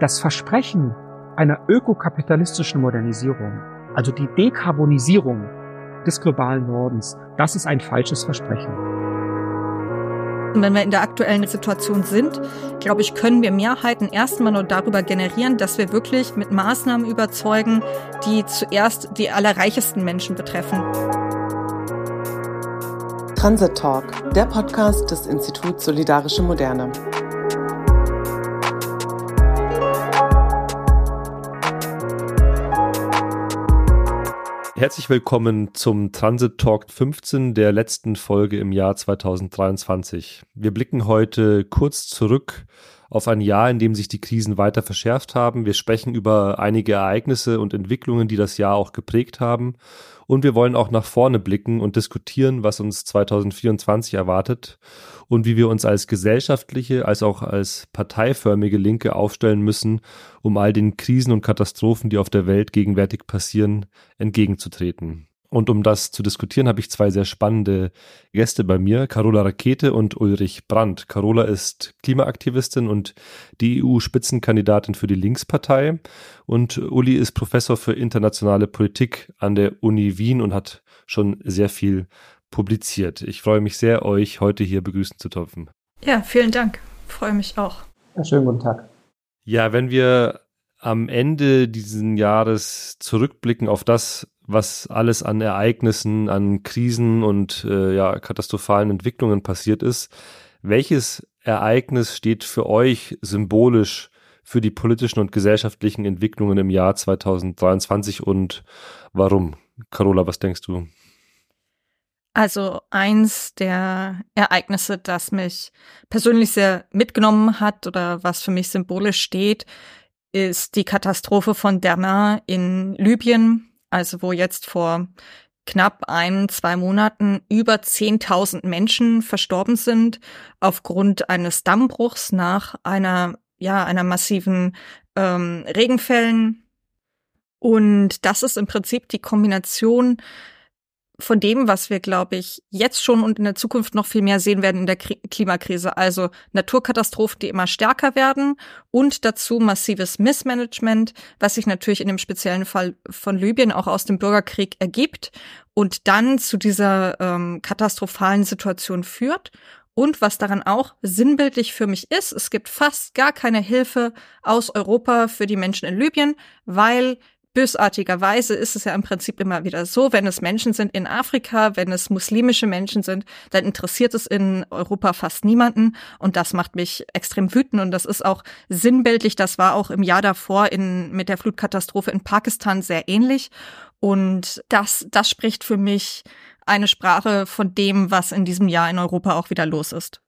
das Versprechen einer ökokapitalistischen Modernisierung, also die Dekarbonisierung des globalen Nordens, das ist ein falsches Versprechen. Wenn wir in der aktuellen Situation sind, glaube ich, können wir Mehrheiten erstmal nur darüber generieren, dass wir wirklich mit Maßnahmen überzeugen, die zuerst die allerreichesten Menschen betreffen. Transit Talk, der Podcast des Instituts Solidarische Moderne. Herzlich willkommen zum Transit Talk 15 der letzten Folge im Jahr 2023. Wir blicken heute kurz zurück auf ein Jahr, in dem sich die Krisen weiter verschärft haben. Wir sprechen über einige Ereignisse und Entwicklungen, die das Jahr auch geprägt haben. Und wir wollen auch nach vorne blicken und diskutieren, was uns 2024 erwartet und wie wir uns als gesellschaftliche, als auch als parteiförmige Linke aufstellen müssen, um all den Krisen und Katastrophen, die auf der Welt gegenwärtig passieren, entgegenzutreten. Und um das zu diskutieren, habe ich zwei sehr spannende Gäste bei mir, Carola Rakete und Ulrich Brandt. Carola ist Klimaaktivistin und die EU-Spitzenkandidatin für die Linkspartei. Und Uli ist Professor für internationale Politik an der Uni Wien und hat schon sehr viel publiziert. Ich freue mich sehr, euch heute hier begrüßen zu dürfen. Ja, vielen Dank. Freue mich auch. Ja, schönen guten Tag. Ja, wenn wir am Ende dieses Jahres zurückblicken auf das, was alles an Ereignissen, an Krisen und äh, ja, katastrophalen Entwicklungen passiert ist, welches Ereignis steht für euch symbolisch für die politischen und gesellschaftlichen Entwicklungen im Jahr 2023 und warum? Carola, was denkst du? Also eins der Ereignisse, das mich persönlich sehr mitgenommen hat oder was für mich symbolisch steht, ist die Katastrophe von Derna in Libyen, also wo jetzt vor knapp ein, zwei Monaten über 10.000 Menschen verstorben sind aufgrund eines Dammbruchs nach einer, ja, einer massiven ähm, Regenfällen. Und das ist im Prinzip die Kombination von dem, was wir, glaube ich, jetzt schon und in der Zukunft noch viel mehr sehen werden in der Klimakrise. Also Naturkatastrophen, die immer stärker werden und dazu massives Missmanagement, was sich natürlich in dem speziellen Fall von Libyen auch aus dem Bürgerkrieg ergibt und dann zu dieser ähm, katastrophalen Situation führt. Und was daran auch sinnbildlich für mich ist, es gibt fast gar keine Hilfe aus Europa für die Menschen in Libyen, weil bösartigerweise ist es ja im Prinzip immer wieder so, wenn es Menschen sind in Afrika, wenn es muslimische Menschen sind, dann interessiert es in Europa fast niemanden. Und das macht mich extrem wütend. Und das ist auch sinnbildlich, das war auch im Jahr davor in, mit der Flutkatastrophe in Pakistan sehr ähnlich. Und das, das spricht für mich eine Sprache von dem, was in diesem Jahr in Europa auch wieder los ist.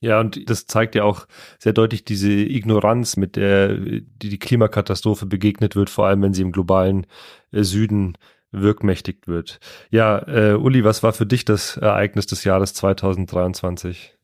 Ja, und das zeigt ja auch sehr deutlich diese Ignoranz, mit der die, die Klimakatastrophe begegnet wird, vor allem wenn sie im globalen äh, Süden wirkmächtigt wird. Ja, äh, Uli, was war für dich das Ereignis des Jahres 2023?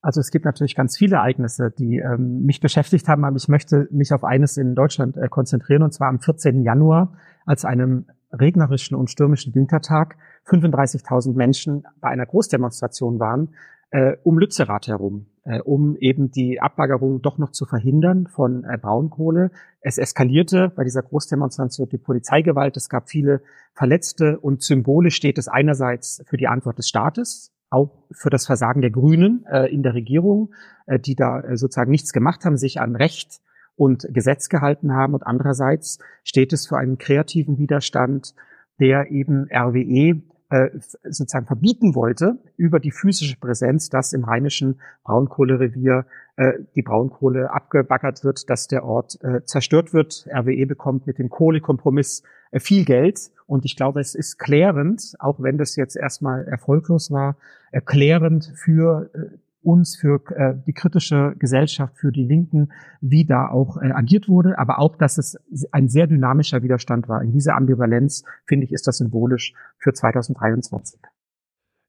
Also es gibt natürlich ganz viele Ereignisse, die ähm, mich beschäftigt haben, aber ich möchte mich auf eines in Deutschland äh, konzentrieren, und zwar am 14. Januar, als einem regnerischen und stürmischen Wintertag 35.000 Menschen bei einer Großdemonstration waren, äh, um Lützerath herum, äh, um eben die Abbaggerung doch noch zu verhindern von äh, Braunkohle. Es eskalierte bei dieser Großdemonstration die Polizeigewalt. Es gab viele Verletzte und symbolisch steht es einerseits für die Antwort des Staates, auch für das Versagen der Grünen äh, in der Regierung, äh, die da äh, sozusagen nichts gemacht haben, sich an Recht und Gesetz gehalten haben. Und andererseits steht es für einen kreativen Widerstand, der eben RWE äh, sozusagen verbieten wollte über die physische Präsenz, dass im rheinischen Braunkohlerevier äh, die Braunkohle abgebaggert wird, dass der Ort äh, zerstört wird. RWE bekommt mit dem Kohlekompromiss äh, viel Geld und ich glaube, es ist klärend, auch wenn das jetzt erstmal erfolglos war, erklärend für äh, uns, für äh, die kritische Gesellschaft, für die Linken, wie da auch äh, agiert wurde, aber auch, dass es ein sehr dynamischer Widerstand war. In dieser Ambivalenz, finde ich, ist das symbolisch für 2023.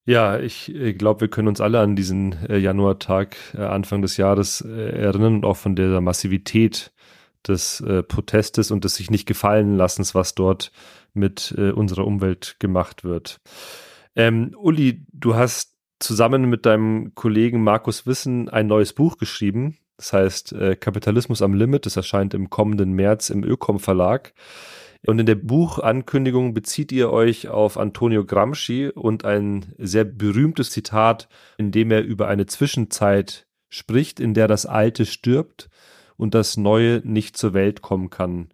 Ja, ich glaube, wir können uns alle an diesen äh, Januartag äh, Anfang des Jahres äh, erinnern und auch von der Massivität des äh, Protestes und des sich nicht gefallen lassens, was dort mit äh, unserer Umwelt gemacht wird. Ähm, Uli, du hast zusammen mit deinem Kollegen Markus Wissen ein neues Buch geschrieben. Das heißt äh, Kapitalismus am Limit. Das erscheint im kommenden März im Ökom Verlag. Und in der Buchankündigung bezieht ihr euch auf Antonio Gramsci und ein sehr berühmtes Zitat, in dem er über eine Zwischenzeit spricht, in der das Alte stirbt und das Neue nicht zur Welt kommen kann.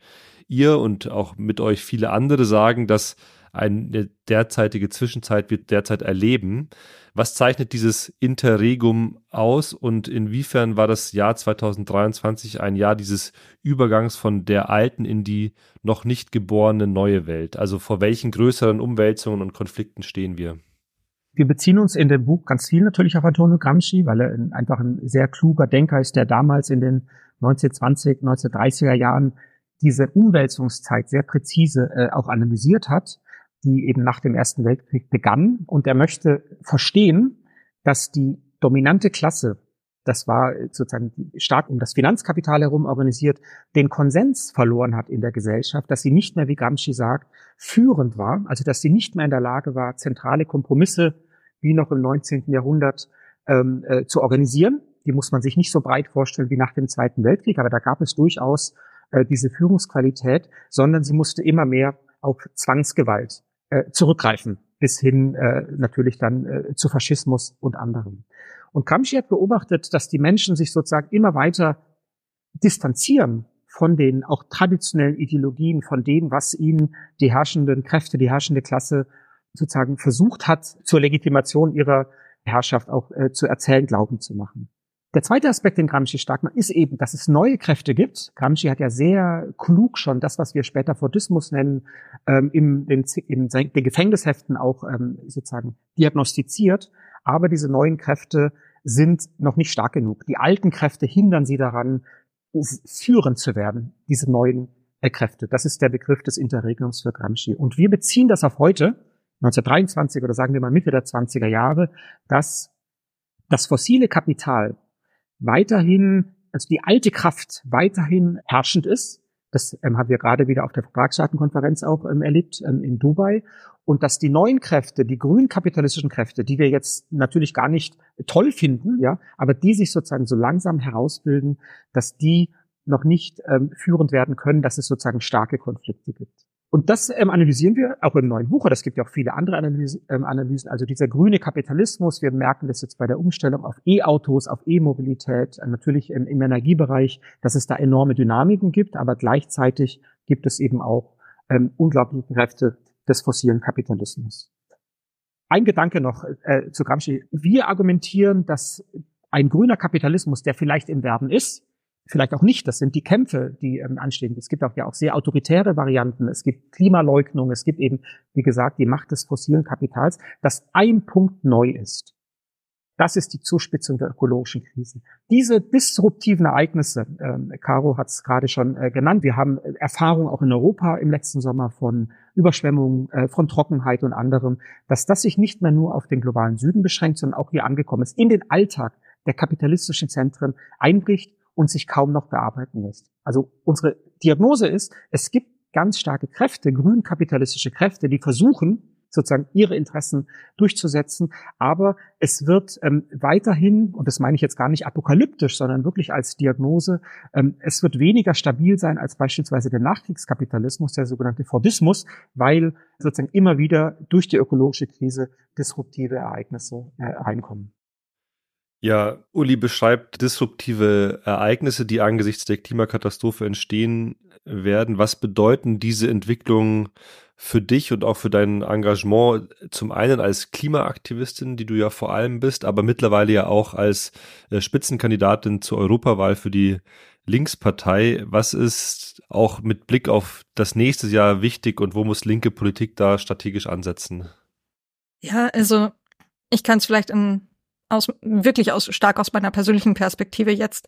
Ihr und auch mit euch viele andere sagen, dass eine derzeitige Zwischenzeit wir derzeit erleben. Was zeichnet dieses Interregum aus und inwiefern war das Jahr 2023 ein Jahr dieses Übergangs von der alten in die noch nicht geborene neue Welt? Also vor welchen größeren Umwälzungen und Konflikten stehen wir? Wir beziehen uns in dem Buch ganz viel natürlich auf Antonio Gramsci, weil er einfach ein sehr kluger Denker ist, der damals in den 1920, 1930er Jahren diese Umwälzungszeit sehr präzise äh, auch analysiert hat die eben nach dem Ersten Weltkrieg begann. Und er möchte verstehen, dass die dominante Klasse, das war sozusagen stark um das Finanzkapital herum organisiert, den Konsens verloren hat in der Gesellschaft, dass sie nicht mehr, wie Gramsci sagt, führend war, also dass sie nicht mehr in der Lage war, zentrale Kompromisse wie noch im 19. Jahrhundert ähm, äh, zu organisieren. Die muss man sich nicht so breit vorstellen wie nach dem Zweiten Weltkrieg, aber da gab es durchaus äh, diese Führungsqualität, sondern sie musste immer mehr auf Zwangsgewalt äh, zurückgreifen, bis hin äh, natürlich dann äh, zu Faschismus und anderem. Und Gramsci hat beobachtet, dass die Menschen sich sozusagen immer weiter distanzieren von den auch traditionellen Ideologien, von dem, was ihnen die herrschenden Kräfte, die herrschende Klasse sozusagen versucht hat, zur Legitimation ihrer Herrschaft auch äh, zu erzählen, glauben zu machen. Der zweite Aspekt, den Gramsci stark macht, ist eben, dass es neue Kräfte gibt. Gramsci hat ja sehr klug schon das, was wir später Fordismus nennen, ähm, in, den, in den Gefängnisheften auch ähm, sozusagen diagnostiziert. Aber diese neuen Kräfte sind noch nicht stark genug. Die alten Kräfte hindern sie daran, führend zu werden, diese neuen äh, Kräfte. Das ist der Begriff des Interregnums für Gramsci. Und wir beziehen das auf heute, 1923 oder sagen wir mal Mitte der 20er Jahre, dass das fossile Kapital weiterhin, also die alte Kraft weiterhin herrschend ist. Das ähm, haben wir gerade wieder auf der Vertragsstaatenkonferenz auch ähm, erlebt ähm, in Dubai. Und dass die neuen Kräfte, die grünen kapitalistischen Kräfte, die wir jetzt natürlich gar nicht toll finden, ja, aber die sich sozusagen so langsam herausbilden, dass die noch nicht ähm, führend werden können, dass es sozusagen starke Konflikte gibt. Und das ähm, analysieren wir auch im neuen Buch, es gibt ja auch viele andere Analyse, ähm, Analysen. Also dieser grüne Kapitalismus, wir merken das jetzt bei der Umstellung auf E-Autos, auf E-Mobilität, äh, natürlich im, im, Energiebereich, dass es da enorme Dynamiken gibt, aber gleichzeitig gibt es eben auch ähm, unglaubliche Kräfte des fossilen Kapitalismus. Ein Gedanke noch äh, zu Gramsci. Wir argumentieren, dass ein grüner Kapitalismus, der vielleicht im Werden ist, vielleicht auch nicht. Das sind die Kämpfe, die ähm, anstehen. Es gibt auch ja auch sehr autoritäre Varianten. Es gibt Klimaleugnung. Es gibt eben, wie gesagt, die Macht des fossilen Kapitals, dass ein Punkt neu ist. Das ist die Zuspitzung der ökologischen Krisen. Diese disruptiven Ereignisse, ähm, Caro hat es gerade schon äh, genannt, wir haben äh, Erfahrungen auch in Europa im letzten Sommer von Überschwemmungen, äh, von Trockenheit und anderem, dass das sich nicht mehr nur auf den globalen Süden beschränkt, sondern auch hier angekommen ist, in den Alltag der kapitalistischen Zentren einbricht und sich kaum noch bearbeiten lässt. Also unsere Diagnose ist, es gibt ganz starke Kräfte, grünkapitalistische Kräfte, die versuchen, sozusagen ihre Interessen durchzusetzen. Aber es wird ähm, weiterhin, und das meine ich jetzt gar nicht apokalyptisch, sondern wirklich als Diagnose, ähm, es wird weniger stabil sein als beispielsweise der Nachkriegskapitalismus, der sogenannte Fordismus, weil sozusagen immer wieder durch die ökologische Krise disruptive Ereignisse äh, reinkommen. Ja, Uli beschreibt disruptive Ereignisse, die angesichts der Klimakatastrophe entstehen werden. Was bedeuten diese Entwicklungen für dich und auch für dein Engagement zum einen als Klimaaktivistin, die du ja vor allem bist, aber mittlerweile ja auch als äh, Spitzenkandidatin zur Europawahl für die Linkspartei. Was ist auch mit Blick auf das nächste Jahr wichtig und wo muss linke Politik da strategisch ansetzen? Ja, also ich kann es vielleicht in aus, wirklich aus, stark aus meiner persönlichen Perspektive jetzt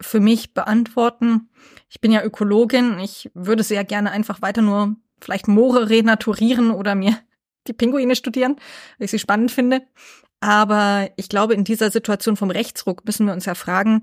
für mich beantworten. Ich bin ja Ökologin. Ich würde sehr gerne einfach weiter nur vielleicht Moore renaturieren oder mir die Pinguine studieren, weil ich sie spannend finde. Aber ich glaube, in dieser Situation vom Rechtsruck müssen wir uns ja fragen,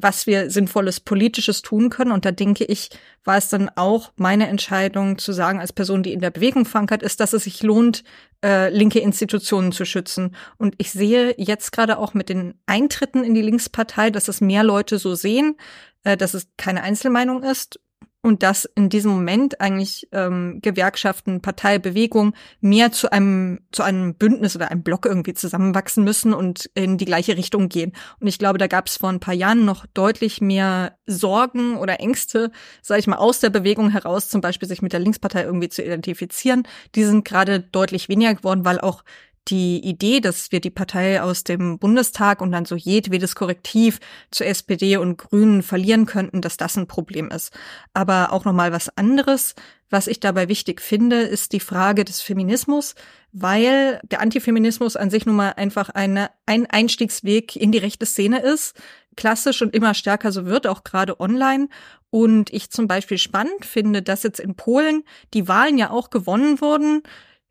was wir sinnvolles politisches tun können. Und da denke ich, war es dann auch meine Entscheidung zu sagen, als Person, die in der Bewegung verankert ist, dass es sich lohnt, äh, linke Institutionen zu schützen. Und ich sehe jetzt gerade auch mit den Eintritten in die Linkspartei, dass es mehr Leute so sehen, äh, dass es keine Einzelmeinung ist und dass in diesem Moment eigentlich ähm, Gewerkschaften, Partei, Bewegung mehr zu einem zu einem Bündnis oder einem Block irgendwie zusammenwachsen müssen und in die gleiche Richtung gehen. Und ich glaube, da gab es vor ein paar Jahren noch deutlich mehr Sorgen oder Ängste, sage ich mal, aus der Bewegung heraus, zum Beispiel sich mit der Linkspartei irgendwie zu identifizieren. Die sind gerade deutlich weniger geworden, weil auch die Idee, dass wir die Partei aus dem Bundestag und dann so jedwedes Korrektiv zur SPD und Grünen verlieren könnten, dass das ein Problem ist. Aber auch nochmal was anderes, was ich dabei wichtig finde, ist die Frage des Feminismus, weil der Antifeminismus an sich nun mal einfach eine, ein Einstiegsweg in die rechte Szene ist, klassisch und immer stärker so wird, auch gerade online. Und ich zum Beispiel spannend finde, dass jetzt in Polen die Wahlen ja auch gewonnen wurden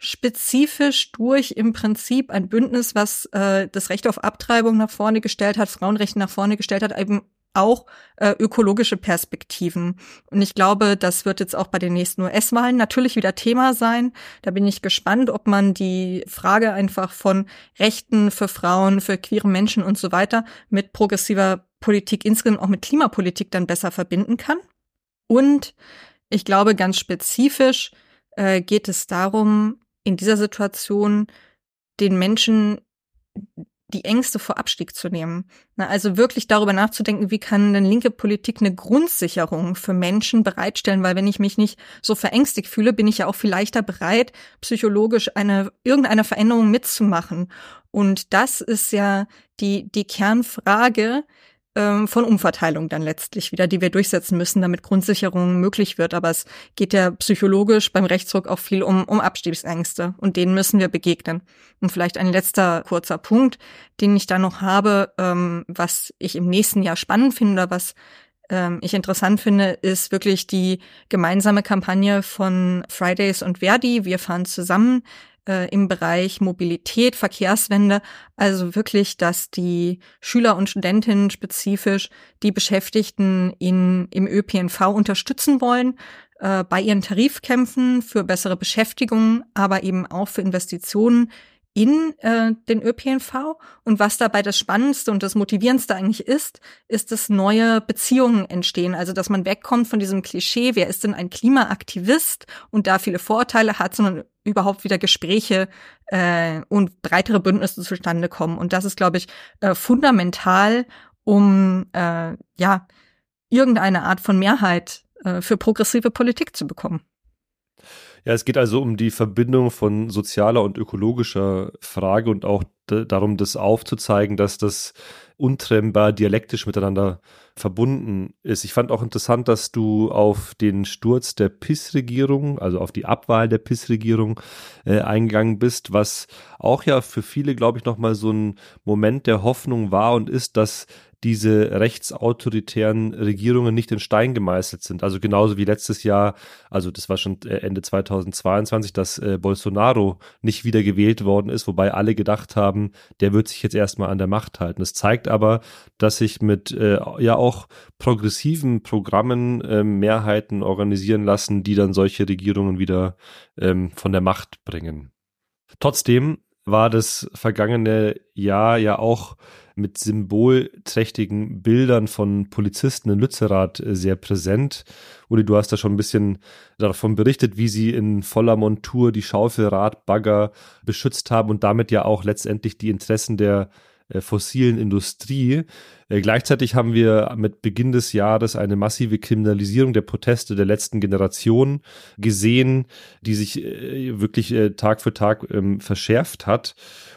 spezifisch durch im Prinzip ein Bündnis, was äh, das Recht auf Abtreibung nach vorne gestellt hat, Frauenrechte nach vorne gestellt hat, eben auch äh, ökologische Perspektiven. Und ich glaube, das wird jetzt auch bei den nächsten US-Wahlen natürlich wieder Thema sein. Da bin ich gespannt, ob man die Frage einfach von Rechten für Frauen, für queere Menschen und so weiter mit progressiver Politik insgesamt auch mit Klimapolitik dann besser verbinden kann. Und ich glaube, ganz spezifisch äh, geht es darum, in dieser Situation den Menschen die Ängste vor Abstieg zu nehmen. Na, also wirklich darüber nachzudenken, wie kann denn linke Politik eine Grundsicherung für Menschen bereitstellen, weil wenn ich mich nicht so verängstigt fühle, bin ich ja auch viel leichter bereit, psychologisch eine, irgendeine Veränderung mitzumachen. Und das ist ja die, die Kernfrage, ähm, von Umverteilung dann letztlich wieder, die wir durchsetzen müssen, damit Grundsicherung möglich wird. Aber es geht ja psychologisch beim Rechtsruck auch viel um, um Abstiegsängste und denen müssen wir begegnen. Und vielleicht ein letzter kurzer Punkt, den ich da noch habe, ähm, was ich im nächsten Jahr spannend finde oder was ähm, ich interessant finde, ist wirklich die gemeinsame Kampagne von Fridays und Verdi. Wir fahren zusammen äh, im Bereich Mobilität, Verkehrswende. Also wirklich, dass die Schüler und Studentinnen spezifisch die Beschäftigten in, im ÖPNV unterstützen wollen äh, bei ihren Tarifkämpfen für bessere Beschäftigung, aber eben auch für Investitionen in äh, den ÖPNV. Und was dabei das Spannendste und das Motivierendste eigentlich ist, ist, dass neue Beziehungen entstehen. Also, dass man wegkommt von diesem Klischee, wer ist denn ein Klimaaktivist und da viele Vorteile hat, sondern überhaupt wieder Gespräche äh, und breitere Bündnisse zustande kommen. Und das ist, glaube ich, äh, fundamental, um äh, ja irgendeine Art von Mehrheit äh, für progressive Politik zu bekommen. Ja, es geht also um die Verbindung von sozialer und ökologischer Frage und auch darum, das aufzuzeigen, dass das untrennbar dialektisch miteinander verbunden ist. Ich fand auch interessant, dass du auf den Sturz der PIS-Regierung, also auf die Abwahl der PIS-Regierung äh, eingegangen bist, was auch ja für viele, glaube ich, nochmal so ein Moment der Hoffnung war und ist, dass diese rechtsautoritären Regierungen nicht in Stein gemeißelt sind. Also genauso wie letztes Jahr, also das war schon äh, Ende 2022, dass äh, Bolsonaro nicht wieder gewählt worden ist, wobei alle gedacht haben, der wird sich jetzt erstmal an der Macht halten. Das zeigt aber, dass sich mit äh, ja auch progressiven Programmen äh, Mehrheiten organisieren lassen, die dann solche Regierungen wieder ähm, von der Macht bringen. Trotzdem war das vergangene Jahr ja auch mit symbolträchtigen Bildern von Polizisten in Lützerath äh, sehr präsent. Uli, du hast da schon ein bisschen davon berichtet, wie sie in voller Montur die Schaufelradbagger beschützt haben und damit ja auch letztendlich die Interessen der fossilen Industrie. Äh, gleichzeitig haben wir mit Beginn des Jahres eine massive Kriminalisierung der Proteste der letzten Generation gesehen, die sich äh, wirklich Tag für Tag ähm, verschärft hat.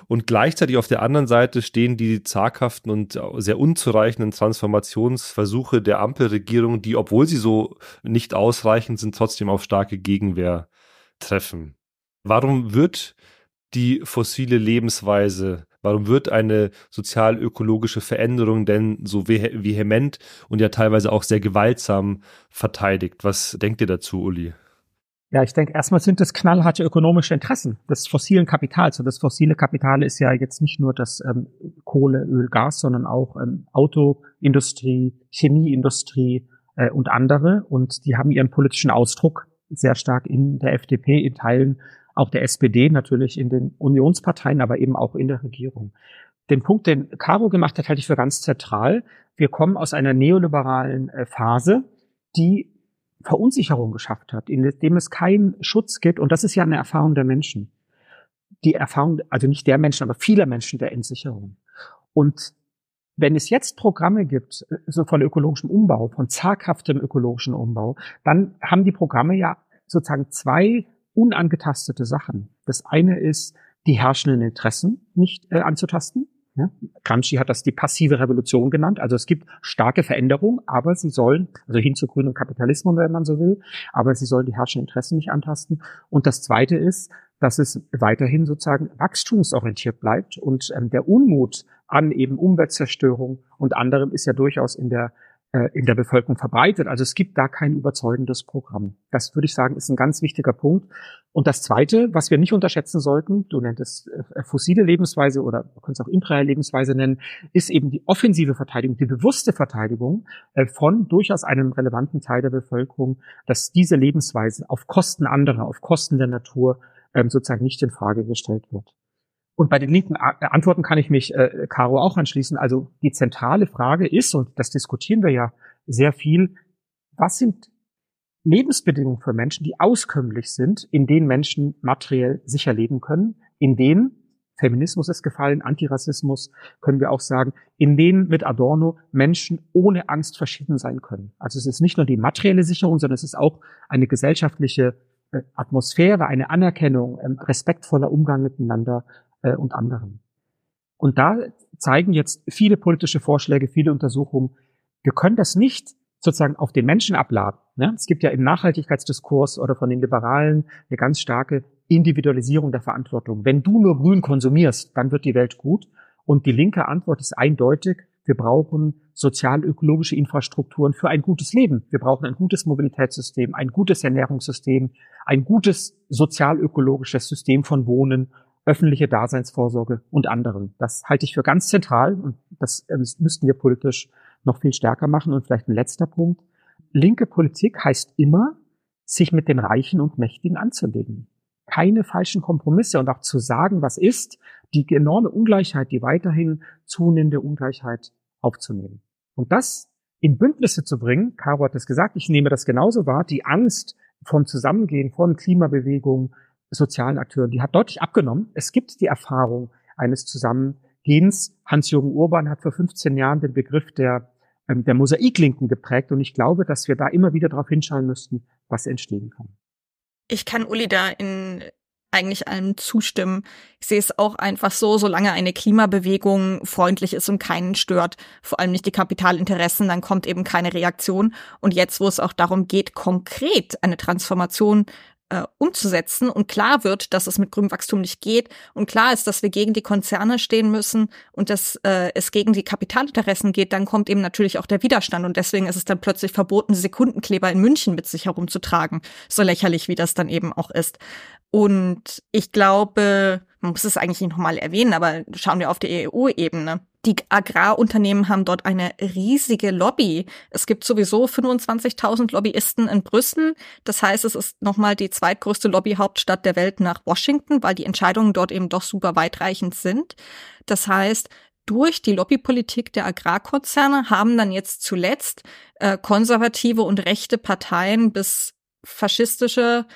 Und gleichzeitig auf der anderen Seite stehen die zaghaften und sehr unzureichenden Transformationsversuche der Ampelregierung, die, obwohl sie so nicht ausreichend sind, trotzdem auf starke Gegenwehr treffen. Warum wird die fossile Lebensweise Warum wird eine sozial-ökologische Veränderung denn so vehement und ja teilweise auch sehr gewaltsam verteidigt? Was denkt ihr dazu, Uli? Ja, ich denke, erstmal sind es knallharte ökonomische Interessen des fossilen Kapitals. Und das fossile Kapital ist ja jetzt nicht nur das ähm, Kohle, Öl, Gas, sondern auch ähm, Autoindustrie, Chemieindustrie äh, und andere. Und die haben ihren politischen Ausdruck sehr stark in der FDP, in Teilen auch der SPD, natürlich in den Unionsparteien, aber eben auch in der Regierung. Den Punkt, den Caro gemacht hat, halte ich für ganz zentral. Wir kommen aus einer neoliberalen äh, Phase, die Verunsicherung geschafft hat, in dem es keinen Schutz gibt. Und das ist ja eine Erfahrung der Menschen. Die Erfahrung, also nicht der Menschen, aber vieler Menschen der Entsicherung. Und wenn es jetzt Programme gibt, so von ökologischem Umbau, von zaghaftem ökologischen Umbau, dann haben die Programme ja sozusagen zwei unangetastete Sachen. Das eine ist, die herrschenden Interessen nicht äh, anzutasten. Ja, Gramsci hat das die passive Revolution genannt. Also es gibt starke Veränderungen, aber sie sollen, also hin zu grünem Kapitalismus, wenn man so will, aber sie sollen die herrschenden Interessen nicht antasten. Und das Zweite ist, dass es weiterhin sozusagen wachstumsorientiert bleibt und ähm, der Unmut an eben Umweltzerstörung und anderem ist ja durchaus in der in der Bevölkerung verbreitet. Also es gibt da kein überzeugendes Programm. Das würde ich sagen, ist ein ganz wichtiger Punkt. Und das Zweite, was wir nicht unterschätzen sollten, du nenntest äh, fossile Lebensweise oder du kannst auch imperiale Lebensweise nennen, ist eben die offensive Verteidigung, die bewusste Verteidigung äh, von durchaus einem relevanten Teil der Bevölkerung, dass diese Lebensweise auf Kosten anderer, auf Kosten der Natur ähm, sozusagen nicht in Frage gestellt wird. Und bei den linken äh, Antworten kann ich mich, äh, Caro, auch anschließen. Also die zentrale Frage ist, und das diskutieren wir ja sehr viel, was sind Lebensbedingungen für Menschen, die auskömmlich sind, in denen Menschen materiell sicher leben können, in denen Feminismus ist gefallen, Antirassismus können wir auch sagen, in denen mit Adorno Menschen ohne Angst verschieden sein können. Also es ist nicht nur die materielle Sicherung, sondern es ist auch eine gesellschaftliche äh, Atmosphäre, eine Anerkennung, ein respektvoller Umgang miteinander, äh, und anderen. Und da zeigen jetzt viele politische Vorschläge, viele Untersuchungen, wir können das nicht sozusagen auf den Menschen abladen. Ne? Es gibt ja im Nachhaltigkeitsdiskurs oder von den Liberalen eine ganz starke Individualisierung der Verantwortung. Wenn du nur grün konsumierst, dann wird die Welt gut. Und die linke Antwort ist eindeutig, wir brauchen sozial-ökologische Infrastrukturen für ein gutes Leben. Wir brauchen ein gutes Mobilitätssystem, ein gutes Ernährungssystem, ein gutes sozial-ökologisches System von Wohnen öffentliche Daseinsvorsorge und anderen. Das halte ich für ganz zentral und das, äh, das müssten wir politisch noch viel stärker machen. Und vielleicht ein letzter Punkt. Linke Politik heißt immer, sich mit den Reichen und Mächtigen anzulegen. Keine falschen Kompromisse und auch zu sagen, was ist, die enorme Ungleichheit, die weiterhin zunehmende Ungleichheit aufzunehmen. Und das in Bündnisse zu bringen, Caro hat es gesagt, ich nehme das genauso wahr, die Angst vom Zusammengehen, von Klimabewegung, sozialen Akteuren, die hat deutlich abgenommen. Es gibt die Erfahrung eines Zusammengehens. Hans-Jürgen Urban hat vor 15 Jahren den Begriff der, ähm, der Mosaiklinken geprägt und ich glaube, dass wir da immer wieder darauf hinschauen müssten, was entstehen kann. Ich kann Uli da in eigentlich allem zustimmen. Ich sehe es auch einfach so, solange eine Klimabewegung freundlich ist und keinen stört, vor allem nicht die Kapitalinteressen, dann kommt eben keine Reaktion. Und jetzt, wo es auch darum geht, konkret eine Transformation äh, umzusetzen und klar wird, dass es mit grünem Wachstum nicht geht und klar ist, dass wir gegen die Konzerne stehen müssen und dass äh, es gegen die Kapitalinteressen geht, dann kommt eben natürlich auch der Widerstand und deswegen ist es dann plötzlich verboten, Sekundenkleber in München mit sich herumzutragen, so lächerlich wie das dann eben auch ist. Und ich glaube, man muss es eigentlich nicht nochmal erwähnen, aber schauen wir auf die EU-Ebene. Die Agrarunternehmen haben dort eine riesige Lobby. Es gibt sowieso 25.000 Lobbyisten in Brüssel. Das heißt, es ist nochmal die zweitgrößte Lobbyhauptstadt der Welt nach Washington, weil die Entscheidungen dort eben doch super weitreichend sind. Das heißt, durch die Lobbypolitik der Agrarkonzerne haben dann jetzt zuletzt äh, konservative und rechte Parteien bis faschistische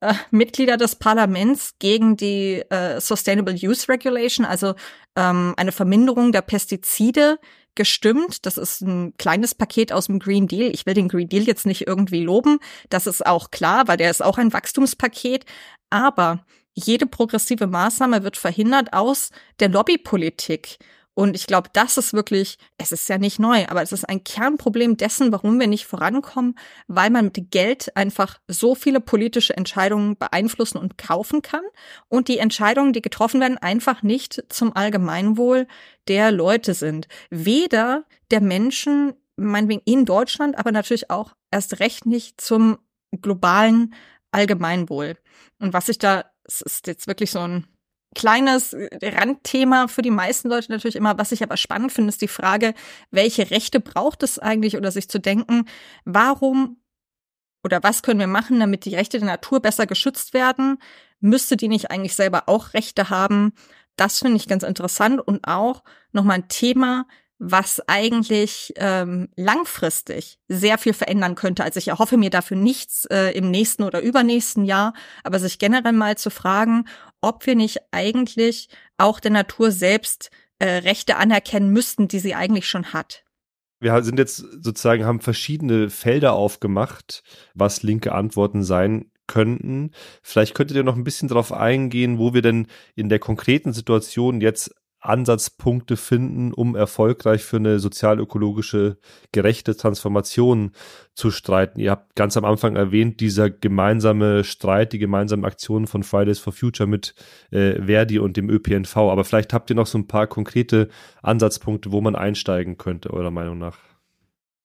äh, Mitglieder des Parlaments gegen die äh, Sustainable Use Regulation, also ähm, eine Verminderung der Pestizide, gestimmt. Das ist ein kleines Paket aus dem Green Deal. Ich will den Green Deal jetzt nicht irgendwie loben. Das ist auch klar, weil der ist auch ein Wachstumspaket. Aber jede progressive Maßnahme wird verhindert aus der Lobbypolitik. Und ich glaube, das ist wirklich, es ist ja nicht neu, aber es ist ein Kernproblem dessen, warum wir nicht vorankommen, weil man mit Geld einfach so viele politische Entscheidungen beeinflussen und kaufen kann und die Entscheidungen, die getroffen werden, einfach nicht zum Allgemeinwohl der Leute sind. Weder der Menschen, meinetwegen in Deutschland, aber natürlich auch erst recht nicht zum globalen Allgemeinwohl. Und was ich da, es ist jetzt wirklich so ein kleines Randthema für die meisten Leute natürlich immer. Was ich aber spannend finde, ist die Frage, welche Rechte braucht es eigentlich oder sich zu denken, warum oder was können wir machen, damit die Rechte der Natur besser geschützt werden? Müsste die nicht eigentlich selber auch Rechte haben? Das finde ich ganz interessant und auch nochmal ein Thema, was eigentlich ähm, langfristig sehr viel verändern könnte. Also ich erhoffe mir dafür nichts äh, im nächsten oder übernächsten Jahr, aber sich generell mal zu fragen, ob wir nicht eigentlich auch der Natur selbst äh, Rechte anerkennen müssten, die sie eigentlich schon hat. Wir sind jetzt sozusagen, haben verschiedene Felder aufgemacht, was linke Antworten sein könnten. Vielleicht könntet ihr noch ein bisschen darauf eingehen, wo wir denn in der konkreten Situation jetzt Ansatzpunkte finden, um erfolgreich für eine sozial-ökologische gerechte Transformation zu streiten. Ihr habt ganz am Anfang erwähnt, dieser gemeinsame Streit, die gemeinsamen Aktionen von Fridays for Future mit äh, Verdi und dem ÖPNV. Aber vielleicht habt ihr noch so ein paar konkrete Ansatzpunkte, wo man einsteigen könnte, eurer Meinung nach.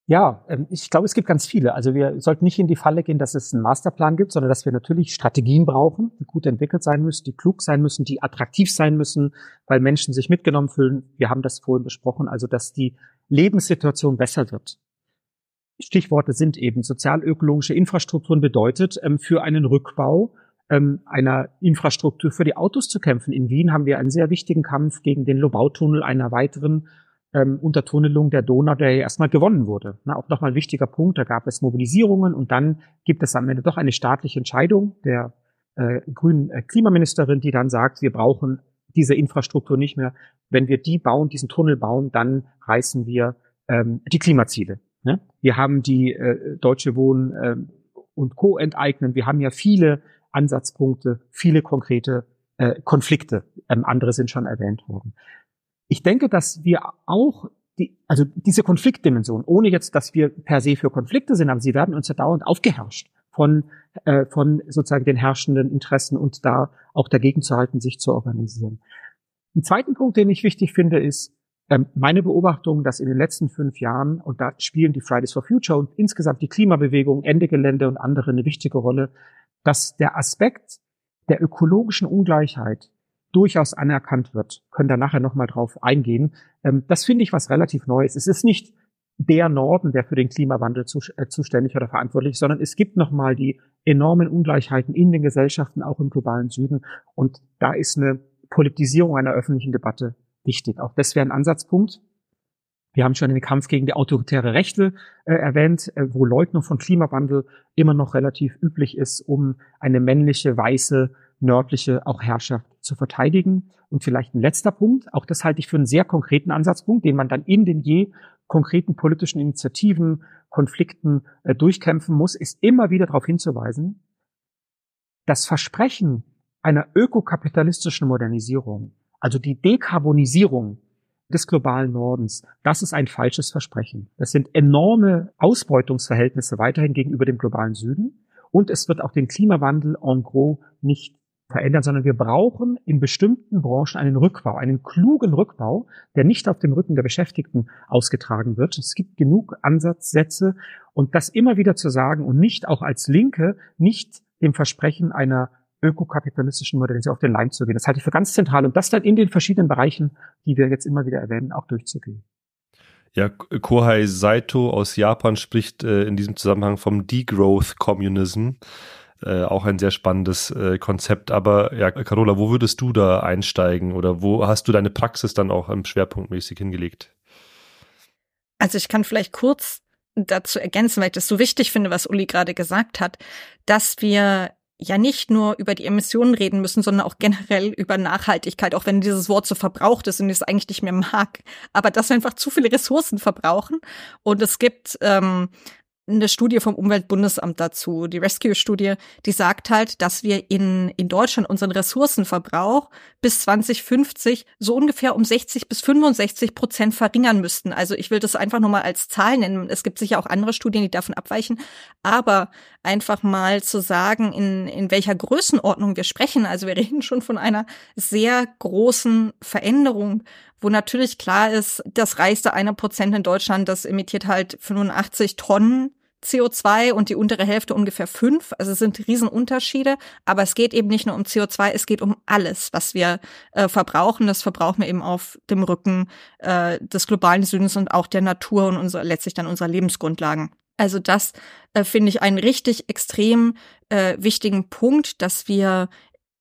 Ja, ähm, ich glaube, es gibt ganz viele. Also wir sollten nicht in die Falle gehen, dass es einen Masterplan gibt, sondern dass wir natürlich Strategien brauchen, die gut entwickelt sein müssen, die klug sein müssen, die attraktiv sein müssen, weil Menschen sich mitgenommen fühlen. Wir haben das vorhin besprochen, also dass die Lebenssituation besser wird. Stichworte sind eben sozial-ökologische Infrastrukturen bedeutet, ähm, für einen Rückbau ähm, einer Infrastruktur für die Autos zu kämpfen. In Wien haben wir einen sehr wichtigen Kampf gegen den Lobautunnel einer weiteren ähm, Untertunnelung der Donau, der ja erstmal gewonnen wurde. Na, auch nochmal ein wichtiger Punkt, da gab es Mobilisierungen und dann gibt es am Ende doch eine staatliche Entscheidung der äh, grünen äh, Klimaministerin, die dann sagt, wir brauchen diese Infrastruktur nicht mehr. Wenn wir die bauen, diesen Tunnel bauen, dann reißen wir ähm, die Klimaziele. Ne? Wir haben die äh, Deutsche Wohnen äh, und Co. enteignen. Wir haben ja viele Ansatzpunkte, viele konkrete äh, Konflikte. Ähm, andere sind schon erwähnt worden ich denke, dass wir auch die, also diese Konfliktdimension, ohne jetzt, dass wir per se für Konflikte sind, aber sie werden uns ja dauernd aufgeherrscht von, äh, von sozusagen den herrschenden Interessen und da auch dagegen zu halten, sich zu organisieren. Ein zweiten Punkt, den ich wichtig finde, ist ähm, meine Beobachtung, dass in den letzten fünf Jahren, und da spielen die Fridays for Future und insgesamt die Klimabewegung, Ende Gelände und andere eine wichtige Rolle, dass der Aspekt der ökologischen Ungleichheit durchaus anerkannt wird. Können da nachher nochmal drauf eingehen. Ähm, das finde ich was relativ Neues. Es ist nicht der Norden, der für den Klimawandel zu, äh, zuständig oder verantwortlich, sondern es gibt nochmal die enormen Ungleichheiten in den Gesellschaften, auch im globalen Süden. Und da ist eine Politisierung einer öffentlichen Debatte wichtig. Auch das wäre ein Ansatzpunkt. Wir haben schon den Kampf gegen die autoritäre Rechte äh, erwähnt, äh, wo Leugnung von Klimawandel immer noch relativ üblich ist, um eine männliche, weiße, nördliche auch Herrschaft zu verteidigen. Und vielleicht ein letzter Punkt, auch das halte ich für einen sehr konkreten Ansatzpunkt, den man dann in den je konkreten politischen Initiativen, Konflikten äh, durchkämpfen muss, ist immer wieder darauf hinzuweisen, das Versprechen einer ökokapitalistischen Modernisierung, also die Dekarbonisierung des globalen Nordens, das ist ein falsches Versprechen. Das sind enorme Ausbeutungsverhältnisse weiterhin gegenüber dem globalen Süden und es wird auch den Klimawandel en gros nicht verändern, sondern wir brauchen in bestimmten Branchen einen Rückbau, einen klugen Rückbau, der nicht auf dem Rücken der Beschäftigten ausgetragen wird. Es gibt genug Ansatzsätze und das immer wieder zu sagen und nicht auch als Linke nicht dem Versprechen einer ökokapitalistischen Modernisierung auf den Leim zu gehen. Das halte ich für ganz zentral und das dann in den verschiedenen Bereichen, die wir jetzt immer wieder erwähnen, auch durchzugehen. Ja, Kohei Saito aus Japan spricht äh, in diesem Zusammenhang vom Degrowth Communism. Äh, auch ein sehr spannendes äh, Konzept. Aber ja, Carola, wo würdest du da einsteigen oder wo hast du deine Praxis dann auch im schwerpunktmäßig hingelegt? Also ich kann vielleicht kurz dazu ergänzen, weil ich das so wichtig finde, was Uli gerade gesagt hat, dass wir ja nicht nur über die Emissionen reden müssen, sondern auch generell über Nachhaltigkeit, auch wenn dieses Wort so verbraucht ist und ich es eigentlich nicht mehr mag. Aber dass wir einfach zu viele Ressourcen verbrauchen. Und es gibt ähm, eine Studie vom Umweltbundesamt dazu, die Rescue-Studie, die sagt halt, dass wir in, in Deutschland unseren Ressourcenverbrauch bis 2050 so ungefähr um 60 bis 65 Prozent verringern müssten. Also ich will das einfach nur mal als Zahl nennen. Es gibt sicher auch andere Studien, die davon abweichen. Aber einfach mal zu sagen, in, in welcher Größenordnung wir sprechen. Also wir reden schon von einer sehr großen Veränderung wo natürlich klar ist, das reichste eine Prozent in Deutschland, das emittiert halt 85 Tonnen CO2 und die untere Hälfte ungefähr fünf. Also es sind Riesenunterschiede. Aber es geht eben nicht nur um CO2, es geht um alles, was wir äh, verbrauchen. Das verbrauchen wir eben auf dem Rücken äh, des globalen Südens und auch der Natur und unser, letztlich dann unserer Lebensgrundlagen. Also das äh, finde ich einen richtig extrem äh, wichtigen Punkt, dass wir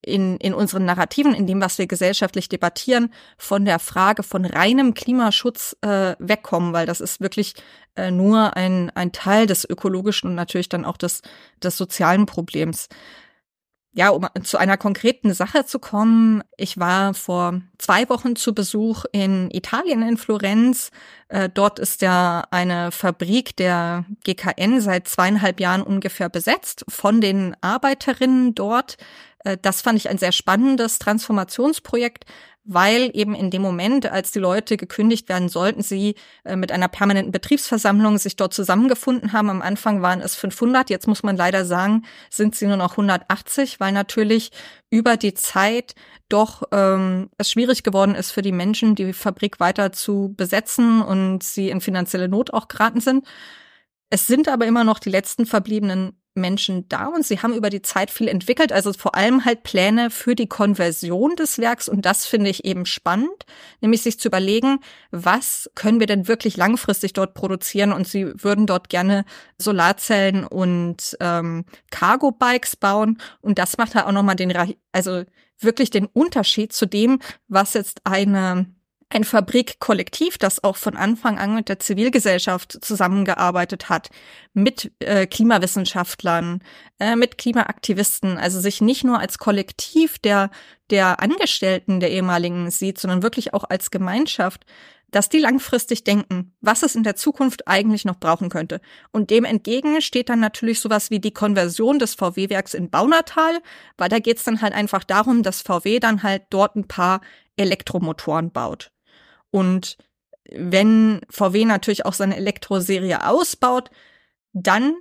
in, in unseren Narrativen, in dem, was wir gesellschaftlich debattieren, von der Frage von reinem Klimaschutz äh, wegkommen, weil das ist wirklich äh, nur ein, ein Teil des ökologischen und natürlich dann auch des, des sozialen Problems. Ja, um zu einer konkreten Sache zu kommen, ich war vor zwei Wochen zu Besuch in Italien, in Florenz. Äh, dort ist ja eine Fabrik der GKN seit zweieinhalb Jahren ungefähr besetzt von den Arbeiterinnen dort. Äh, das fand ich ein sehr spannendes Transformationsprojekt, weil eben in dem Moment, als die Leute gekündigt werden sollten, sie äh, mit einer permanenten Betriebsversammlung sich dort zusammengefunden haben. Am Anfang waren es 500, jetzt muss man leider sagen, sind sie nur noch 180, weil natürlich über die Zeit doch ähm, es schwierig geworden ist für die Menschen, die Fabrik weiter zu besetzen und sie in finanzielle Not auch geraten sind. Es sind aber immer noch die letzten verbliebenen Menschen da und sie haben über die Zeit viel entwickelt, also vor allem halt Pläne für die Konversion des Werks. Und das finde ich eben spannend, nämlich sich zu überlegen, was können wir denn wirklich langfristig dort produzieren? Und sie würden dort gerne Solarzellen und ähm, Cargo-Bikes bauen. Und das macht halt auch nochmal den, also wirklich den Unterschied zu dem, was jetzt eine ein Fabrikkollektiv, das auch von Anfang an mit der Zivilgesellschaft zusammengearbeitet hat, mit äh, Klimawissenschaftlern, äh, mit Klimaaktivisten, also sich nicht nur als Kollektiv der, der Angestellten der ehemaligen sieht, sondern wirklich auch als Gemeinschaft, dass die langfristig denken, was es in der Zukunft eigentlich noch brauchen könnte. Und dem entgegen steht dann natürlich sowas wie die Konversion des VW-Werks in Baunatal, weil da geht es dann halt einfach darum, dass VW dann halt dort ein paar Elektromotoren baut. Und wenn VW natürlich auch seine Elektroserie ausbaut, dann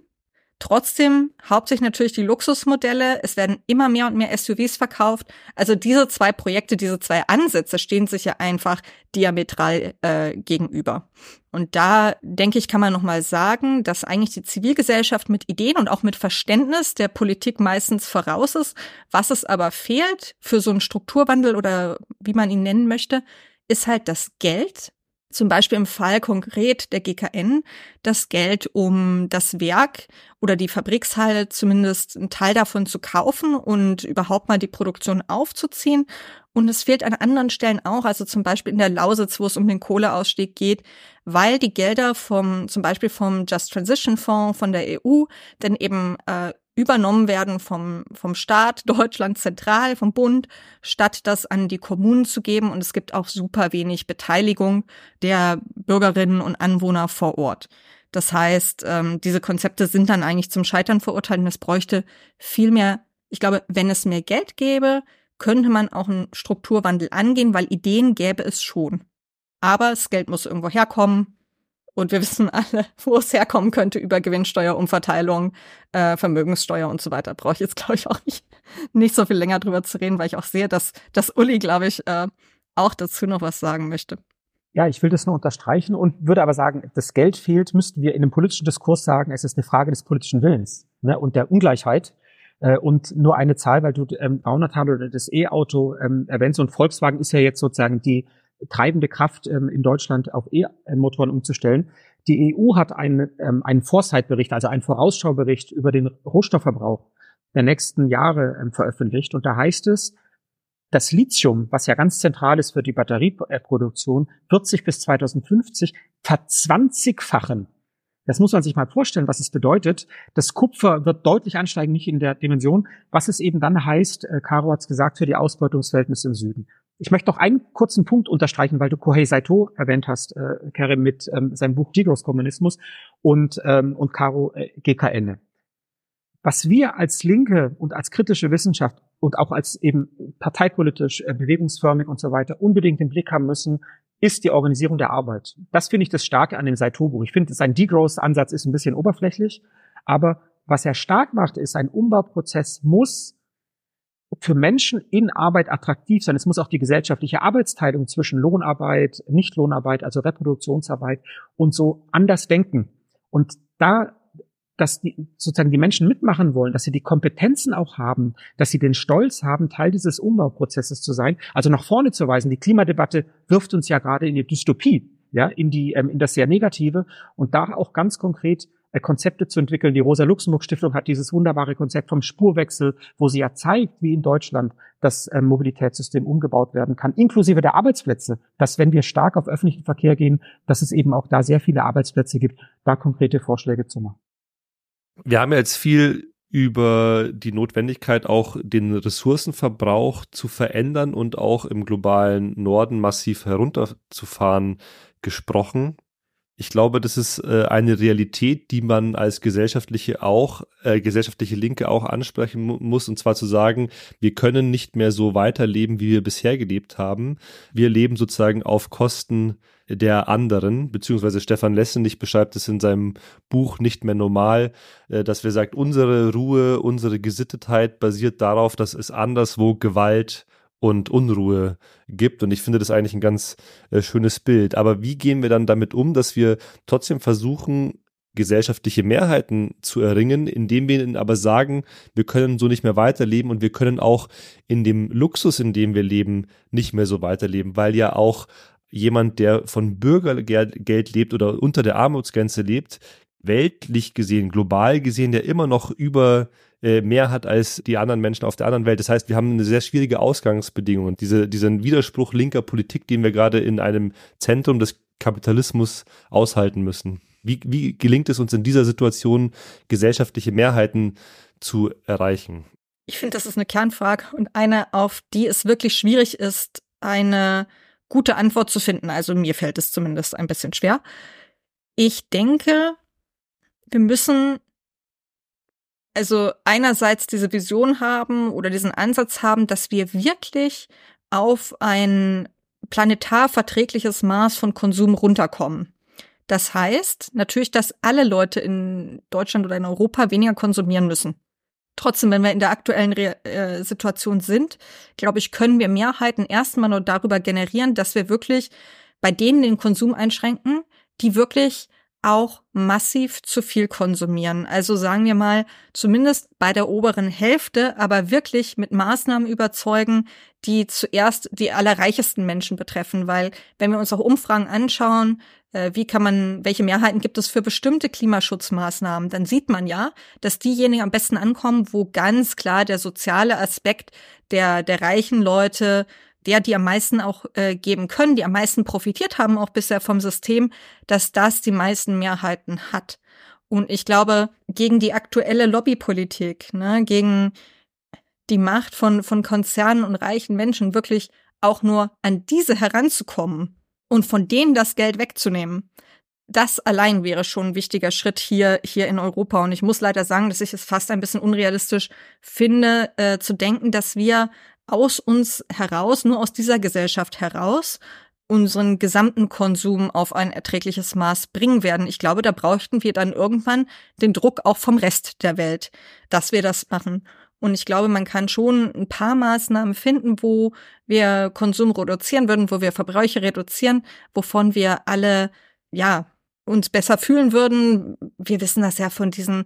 trotzdem hauptsächlich natürlich die Luxusmodelle. Es werden immer mehr und mehr SUVs verkauft. Also diese zwei Projekte, diese zwei Ansätze stehen sich ja einfach diametral äh, gegenüber. Und da denke ich, kann man nochmal sagen, dass eigentlich die Zivilgesellschaft mit Ideen und auch mit Verständnis der Politik meistens voraus ist. Was es aber fehlt für so einen Strukturwandel oder wie man ihn nennen möchte, ist halt das Geld, zum Beispiel im Fall konkret der GKN, das Geld, um das Werk oder die Fabrikshalle zumindest einen Teil davon zu kaufen und überhaupt mal die Produktion aufzuziehen. Und es fehlt an anderen Stellen auch, also zum Beispiel in der Lausitz, wo es um den Kohleausstieg geht, weil die Gelder vom, zum Beispiel vom Just Transition Fonds von der EU, denn eben äh, übernommen werden vom, vom Staat, Deutschland zentral, vom Bund, statt das an die Kommunen zu geben. Und es gibt auch super wenig Beteiligung der Bürgerinnen und Anwohner vor Ort. Das heißt, ähm, diese Konzepte sind dann eigentlich zum Scheitern verurteilt und es bräuchte viel mehr, ich glaube, wenn es mehr Geld gäbe, könnte man auch einen Strukturwandel angehen, weil Ideen gäbe es schon. Aber das Geld muss irgendwo herkommen. Und wir wissen alle, wo es herkommen könnte über Gewinnsteuer, Umverteilung, äh, Vermögenssteuer und so weiter. Brauche ich jetzt, glaube ich, auch nicht, nicht so viel länger drüber zu reden, weil ich auch sehe, dass, dass Uli, glaube ich, äh, auch dazu noch was sagen möchte. Ja, ich will das nur unterstreichen und würde aber sagen, das Geld fehlt, müssten wir in einem politischen Diskurs sagen, es ist eine Frage des politischen Willens ne, und der Ungleichheit. Äh, und nur eine Zahl, weil du ähm, Baunatal oder das E-Auto ähm, erwähnst und Volkswagen ist ja jetzt sozusagen die treibende Kraft ähm, in Deutschland auf E-Motoren umzustellen. Die EU hat einen, ähm, einen Foresight-Bericht, also einen Vorausschaubericht über den Rohstoffverbrauch der nächsten Jahre ähm, veröffentlicht. Und da heißt es, das Lithium, was ja ganz zentral ist für die Batterieproduktion, wird sich bis 2050 verzwanzigfachen. Das muss man sich mal vorstellen, was es bedeutet. Das Kupfer wird deutlich ansteigen, nicht in der Dimension, was es eben dann heißt, äh, Caro hat es gesagt, für die Ausbeutungsverhältnisse im Süden. Ich möchte noch einen kurzen Punkt unterstreichen, weil du Kohei Saito erwähnt hast, äh, Karim, mit ähm, seinem Buch Digros Kommunismus und, ähm, und Caro äh, GKN. Was wir als Linke und als kritische Wissenschaft und auch als eben parteipolitisch, äh, bewegungsförmig und so weiter unbedingt im Blick haben müssen, ist die Organisierung der Arbeit. Das finde ich das Starke an dem Saito-Buch. Ich finde, sein Degrowth-Ansatz ist ein bisschen oberflächlich, aber was er stark macht, ist, ein Umbauprozess muss für Menschen in Arbeit attraktiv sein. Es muss auch die gesellschaftliche Arbeitsteilung zwischen Lohnarbeit, Nichtlohnarbeit, also Reproduktionsarbeit und so anders denken. Und da dass die sozusagen die Menschen mitmachen wollen, dass sie die Kompetenzen auch haben, dass sie den Stolz haben, Teil dieses Umbauprozesses zu sein, also nach vorne zu weisen. Die Klimadebatte wirft uns ja gerade in die Dystopie, ja, in die ähm, in das sehr Negative und da auch ganz konkret Konzepte zu entwickeln. Die Rosa-Luxemburg-Stiftung hat dieses wunderbare Konzept vom Spurwechsel, wo sie ja zeigt, wie in Deutschland das ähm, Mobilitätssystem umgebaut werden kann, inklusive der Arbeitsplätze, dass wenn wir stark auf öffentlichen Verkehr gehen, dass es eben auch da sehr viele Arbeitsplätze gibt, da konkrete Vorschläge zu machen. Wir haben ja jetzt viel über die Notwendigkeit, auch den Ressourcenverbrauch zu verändern und auch im globalen Norden massiv herunterzufahren gesprochen. Ich glaube, das ist äh, eine Realität, die man als gesellschaftliche auch, äh, gesellschaftliche Linke auch ansprechen mu muss, und zwar zu sagen, wir können nicht mehr so weiterleben, wie wir bisher gelebt haben. Wir leben sozusagen auf Kosten der anderen, beziehungsweise Stefan Lessenich beschreibt es in seinem Buch nicht mehr normal, äh, dass wir sagt, unsere Ruhe, unsere Gesittetheit basiert darauf, dass es anderswo Gewalt und Unruhe gibt. Und ich finde das eigentlich ein ganz äh, schönes Bild. Aber wie gehen wir dann damit um, dass wir trotzdem versuchen, gesellschaftliche Mehrheiten zu erringen, indem wir ihnen aber sagen, wir können so nicht mehr weiterleben und wir können auch in dem Luxus, in dem wir leben, nicht mehr so weiterleben, weil ja auch jemand, der von Bürgergeld lebt oder unter der Armutsgrenze lebt, weltlich gesehen, global gesehen, der immer noch über äh, mehr hat als die anderen Menschen auf der anderen Welt. Das heißt, wir haben eine sehr schwierige Ausgangsbedingung und diese, diesen Widerspruch linker Politik, den wir gerade in einem Zentrum des Kapitalismus aushalten müssen. Wie, wie gelingt es uns in dieser Situation, gesellschaftliche Mehrheiten zu erreichen? Ich finde, das ist eine Kernfrage und eine, auf die es wirklich schwierig ist, eine gute Antwort zu finden. Also mir fällt es zumindest ein bisschen schwer. Ich denke, wir müssen also einerseits diese Vision haben oder diesen Ansatz haben, dass wir wirklich auf ein planetar verträgliches Maß von Konsum runterkommen. Das heißt natürlich, dass alle Leute in Deutschland oder in Europa weniger konsumieren müssen. Trotzdem, wenn wir in der aktuellen Re äh, Situation sind, glaube ich, können wir Mehrheiten erstmal nur darüber generieren, dass wir wirklich bei denen den Konsum einschränken, die wirklich auch massiv zu viel konsumieren. Also sagen wir mal, zumindest bei der oberen Hälfte, aber wirklich mit Maßnahmen überzeugen, die zuerst die allerreichesten Menschen betreffen. Weil wenn wir uns auch Umfragen anschauen, äh, wie kann man, welche Mehrheiten gibt es für bestimmte Klimaschutzmaßnahmen, dann sieht man ja, dass diejenigen am besten ankommen, wo ganz klar der soziale Aspekt der, der reichen Leute der, die am meisten auch äh, geben können, die am meisten profitiert haben, auch bisher vom System, dass das die meisten Mehrheiten hat. Und ich glaube, gegen die aktuelle Lobbypolitik, ne, gegen die Macht von, von Konzernen und reichen Menschen wirklich auch nur an diese heranzukommen und von denen das Geld wegzunehmen, das allein wäre schon ein wichtiger Schritt hier, hier in Europa. Und ich muss leider sagen, dass ich es fast ein bisschen unrealistisch finde, äh, zu denken, dass wir aus uns heraus, nur aus dieser Gesellschaft heraus, unseren gesamten Konsum auf ein erträgliches Maß bringen werden. Ich glaube, da bräuchten wir dann irgendwann den Druck auch vom Rest der Welt, dass wir das machen. Und ich glaube, man kann schon ein paar Maßnahmen finden, wo wir Konsum reduzieren würden, wo wir Verbräuche reduzieren, wovon wir alle, ja, uns besser fühlen würden. Wir wissen das ja von diesen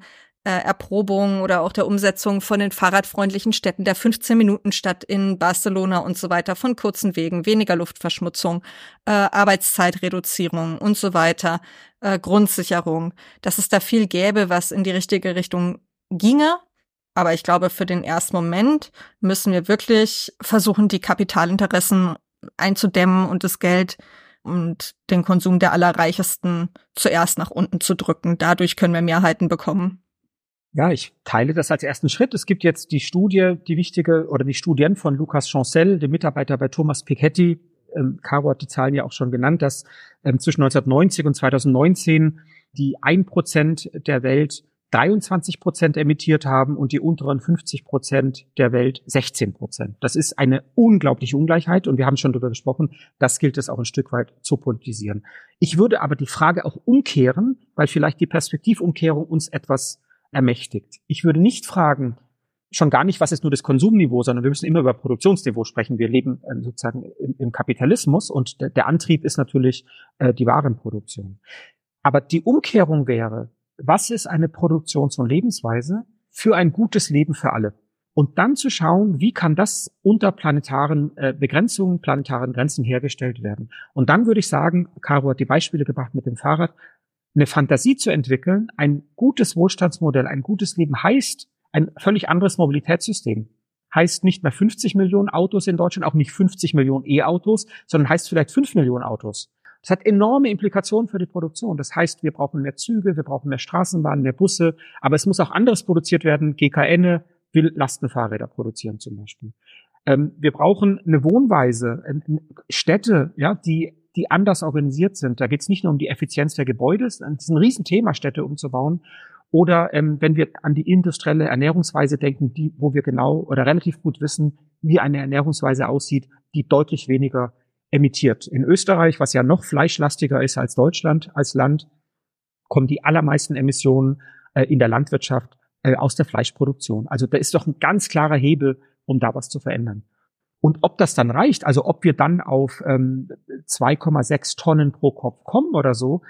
Erprobung oder auch der Umsetzung von den fahrradfreundlichen Städten, der 15-Minuten-Stadt in Barcelona und so weiter, von kurzen Wegen, weniger Luftverschmutzung, äh, Arbeitszeitreduzierung und so weiter, äh, Grundsicherung, dass es da viel gäbe, was in die richtige Richtung ginge. Aber ich glaube, für den ersten Moment müssen wir wirklich versuchen, die Kapitalinteressen einzudämmen und das Geld und den Konsum der Allerreichesten zuerst nach unten zu drücken. Dadurch können wir Mehrheiten bekommen. Ja, ich teile das als ersten Schritt. Es gibt jetzt die Studie, die wichtige, oder die Studien von Lukas Chancel, dem Mitarbeiter bei Thomas Piketty. Ähm, Caro hat die Zahlen ja auch schon genannt, dass ähm, zwischen 1990 und 2019 die ein Prozent der Welt 23 Prozent emittiert haben und die unteren 50 Prozent der Welt 16 Prozent. Das ist eine unglaubliche Ungleichheit und wir haben schon darüber gesprochen, das gilt es auch ein Stück weit zu politisieren. Ich würde aber die Frage auch umkehren, weil vielleicht die Perspektivumkehrung uns etwas ermächtigt. Ich würde nicht fragen, schon gar nicht, was ist nur das Konsumniveau, sondern wir müssen immer über Produktionsniveau sprechen. Wir leben äh, sozusagen im, im, Kapitalismus und der, der, Antrieb ist natürlich äh, die Warenproduktion. Aber die Umkehrung wäre, was ist eine Produktions- und Lebensweise für ein gutes Leben für alle? Und dann zu schauen, wie kann das unter planetaren äh, Begrenzungen, planetaren Grenzen hergestellt werden. Und dann würde ich sagen, Caro hat die Beispiele gebracht mit dem Fahrrad, eine Fantasie zu entwickeln, ein gutes Wohlstandsmodell, ein gutes Leben heißt ein völlig anderes Mobilitätssystem. Heißt nicht mehr 50 Millionen Autos in Deutschland, auch nicht 50 Millionen E-Autos, sondern heißt vielleicht 5 Millionen Autos. Das hat enorme Implikationen für die Produktion. Das heißt, wir brauchen mehr Züge, wir brauchen mehr Straßenbahnen, mehr Busse, aber es muss auch anderes produziert werden. GKN will Lastenfahrräder produzieren zum Beispiel. Ähm, wir brauchen eine Wohnweise, Städte, ja, die die anders organisiert sind. Da geht es nicht nur um die Effizienz der Gebäude, es ist ein Riesenthema, Städte umzubauen. Oder ähm, wenn wir an die industrielle Ernährungsweise denken, die, wo wir genau oder relativ gut wissen, wie eine Ernährungsweise aussieht, die deutlich weniger emittiert. In Österreich, was ja noch fleischlastiger ist als Deutschland als Land, kommen die allermeisten Emissionen äh, in der Landwirtschaft äh, aus der Fleischproduktion. Also da ist doch ein ganz klarer Hebel, um da was zu verändern. Und ob das dann reicht, also ob wir dann auf ähm, 2,6 Tonnen pro Kopf kommen oder so,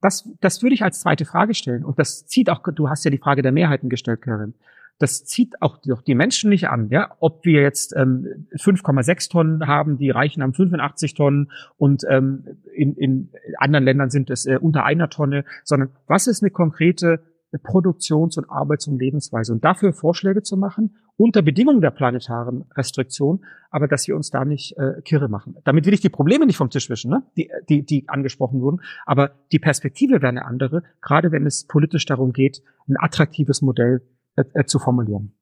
das, das würde ich als zweite Frage stellen. Und das zieht auch, du hast ja die Frage der Mehrheiten gestellt, Karin das zieht auch die Menschen nicht an, ja. Ob wir jetzt ähm, 5,6 Tonnen haben, die reichen am 85 Tonnen und ähm, in, in anderen Ländern sind es äh, unter einer Tonne, sondern was ist eine konkrete Produktions- und Arbeits- und Lebensweise und dafür Vorschläge zu machen, unter Bedingungen der planetaren Restriktion, aber dass wir uns da nicht äh, kirre machen. Damit will ich die Probleme nicht vom Tisch wischen, ne? die, die, die angesprochen wurden, aber die Perspektive wäre eine andere, gerade wenn es politisch darum geht, ein attraktives Modell äh, äh, zu formulieren.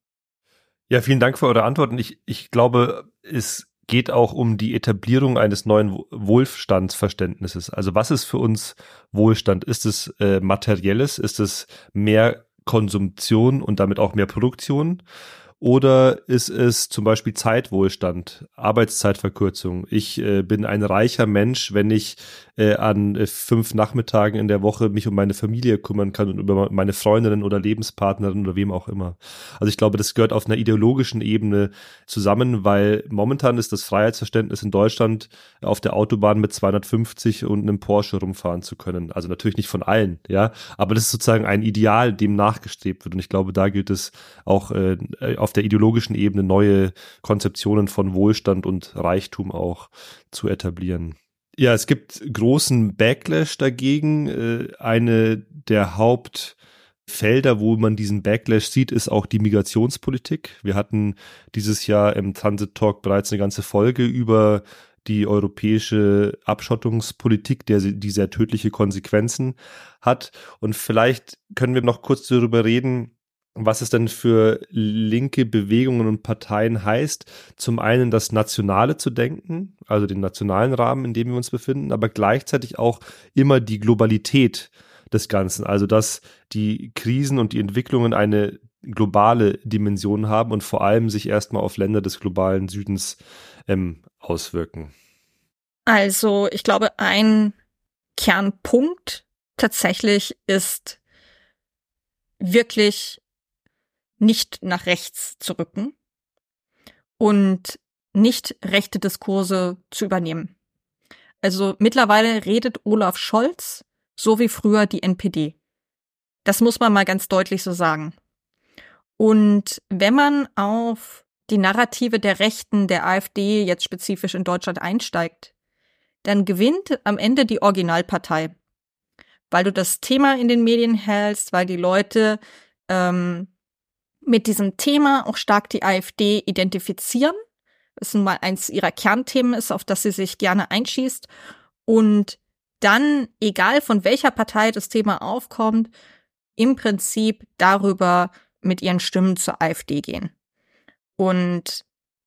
Ja, vielen Dank für eure Antworten. Ich, ich glaube, es geht auch um die Etablierung eines neuen Wohlstandsverständnisses. Also was ist für uns Wohlstand? Ist es äh, materielles? Ist es mehr Konsumtion und damit auch mehr Produktion? Oder ist es zum Beispiel Zeitwohlstand, Arbeitszeitverkürzung? Ich äh, bin ein reicher Mensch, wenn ich äh, an äh, fünf Nachmittagen in der Woche mich um meine Familie kümmern kann und über meine Freundinnen oder Lebenspartnerin oder wem auch immer. Also ich glaube, das gehört auf einer ideologischen Ebene zusammen, weil momentan ist das Freiheitsverständnis in Deutschland auf der Autobahn mit 250 und einem Porsche rumfahren zu können. Also natürlich nicht von allen, ja, aber das ist sozusagen ein Ideal, dem nachgestrebt wird. Und ich glaube, da gilt es auch äh, auf der ideologischen Ebene neue Konzeptionen von Wohlstand und Reichtum auch zu etablieren. Ja, es gibt großen Backlash dagegen. Äh, eine der Hauptfelder, wo man diesen Backlash sieht, ist auch die Migrationspolitik. Wir hatten dieses Jahr im Transit Talk bereits eine ganze Folge über die europäische Abschottungspolitik, der, die sehr tödliche Konsequenzen hat. Und vielleicht können wir noch kurz darüber reden, was es denn für linke Bewegungen und Parteien heißt, zum einen das Nationale zu denken, also den nationalen Rahmen, in dem wir uns befinden, aber gleichzeitig auch immer die Globalität des Ganzen, also dass die Krisen und die Entwicklungen eine globale Dimension haben und vor allem sich erstmal auf Länder des globalen Südens ähm, auswirken. Also ich glaube, ein Kernpunkt tatsächlich ist wirklich nicht nach rechts zu rücken und nicht rechte Diskurse zu übernehmen. Also mittlerweile redet Olaf Scholz so wie früher die NPD. Das muss man mal ganz deutlich so sagen. Und wenn man auf die Narrative der Rechten, der AfD jetzt spezifisch in Deutschland einsteigt, dann gewinnt am Ende die Originalpartei. Weil du das Thema in den Medien hältst, weil die Leute ähm, mit diesem Thema auch stark die AfD identifizieren. Das nun mal eins ihrer Kernthemen ist, auf das sie sich gerne einschießt. Und dann, egal von welcher Partei das Thema aufkommt, im Prinzip darüber mit ihren Stimmen zur AfD gehen. Und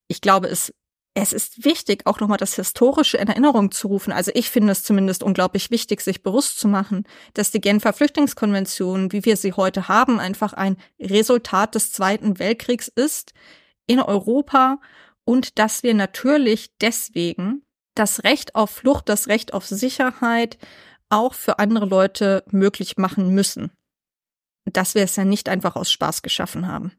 ich glaube, es es ist wichtig, auch nochmal das Historische in Erinnerung zu rufen. Also ich finde es zumindest unglaublich wichtig, sich bewusst zu machen, dass die Genfer Flüchtlingskonvention, wie wir sie heute haben, einfach ein Resultat des Zweiten Weltkriegs ist in Europa und dass wir natürlich deswegen das Recht auf Flucht, das Recht auf Sicherheit auch für andere Leute möglich machen müssen. Dass wir es ja nicht einfach aus Spaß geschaffen haben.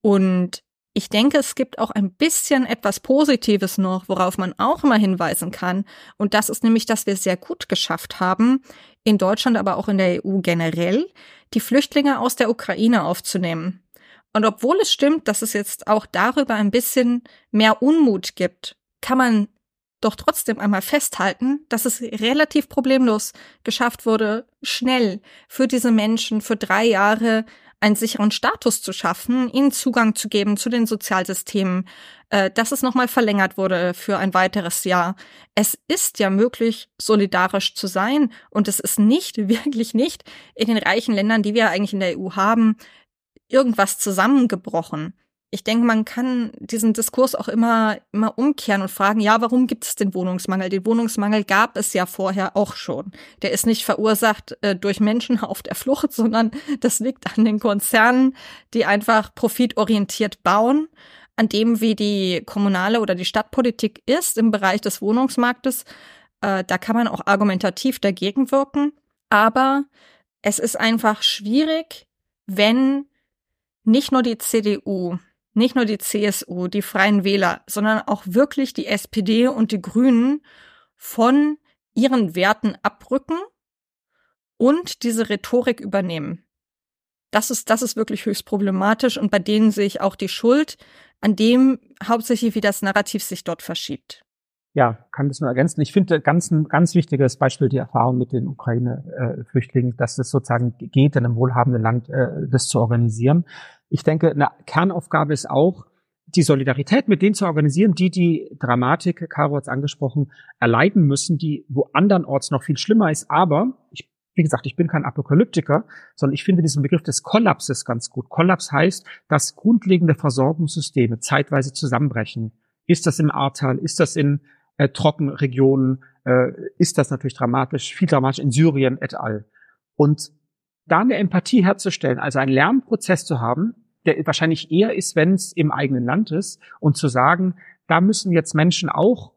Und ich denke, es gibt auch ein bisschen etwas Positives noch, worauf man auch immer hinweisen kann. Und das ist nämlich, dass wir sehr gut geschafft haben, in Deutschland, aber auch in der EU generell, die Flüchtlinge aus der Ukraine aufzunehmen. Und obwohl es stimmt, dass es jetzt auch darüber ein bisschen mehr Unmut gibt, kann man doch trotzdem einmal festhalten, dass es relativ problemlos geschafft wurde, schnell für diese Menschen für drei Jahre einen sicheren Status zu schaffen, ihnen Zugang zu geben zu den Sozialsystemen, äh, dass es nochmal verlängert wurde für ein weiteres Jahr. Es ist ja möglich, solidarisch zu sein und es ist nicht, wirklich nicht, in den reichen Ländern, die wir eigentlich in der EU haben, irgendwas zusammengebrochen ich denke, man kann diesen Diskurs auch immer, immer umkehren und fragen, ja, warum gibt es den Wohnungsmangel? Den Wohnungsmangel gab es ja vorher auch schon. Der ist nicht verursacht äh, durch Menschen auf der Flucht, sondern das liegt an den Konzernen, die einfach profitorientiert bauen, an dem, wie die kommunale oder die Stadtpolitik ist im Bereich des Wohnungsmarktes. Äh, da kann man auch argumentativ dagegen wirken. Aber es ist einfach schwierig, wenn nicht nur die CDU nicht nur die CSU, die Freien Wähler, sondern auch wirklich die SPD und die Grünen von ihren Werten abrücken und diese Rhetorik übernehmen. Das ist, das ist wirklich höchst problematisch und bei denen sehe ich auch die Schuld, an dem hauptsächlich wie das Narrativ sich dort verschiebt. Ja, kann das nur ergänzen. Ich finde ganz ein ganz wichtiges Beispiel die Erfahrung mit den Ukraine-Flüchtlingen, dass es sozusagen geht, in einem wohlhabenden Land äh, das zu organisieren. Ich denke, eine Kernaufgabe ist auch, die Solidarität mit denen zu organisieren, die die Dramatik, Caro hat es angesprochen, erleiden müssen, die wo andernorts noch viel schlimmer ist. Aber, ich, wie gesagt, ich bin kein Apokalyptiker, sondern ich finde diesen Begriff des Kollapses ganz gut. Kollaps heißt, dass grundlegende Versorgungssysteme zeitweise zusammenbrechen. Ist das im Ahrtal? Ist das in äh, Trockenregionen? Äh, ist das natürlich dramatisch, viel dramatisch in Syrien et al. Und da eine Empathie herzustellen, also einen Lernprozess zu haben, der wahrscheinlich eher ist, wenn es im eigenen Land ist, und zu sagen, da müssen jetzt Menschen auch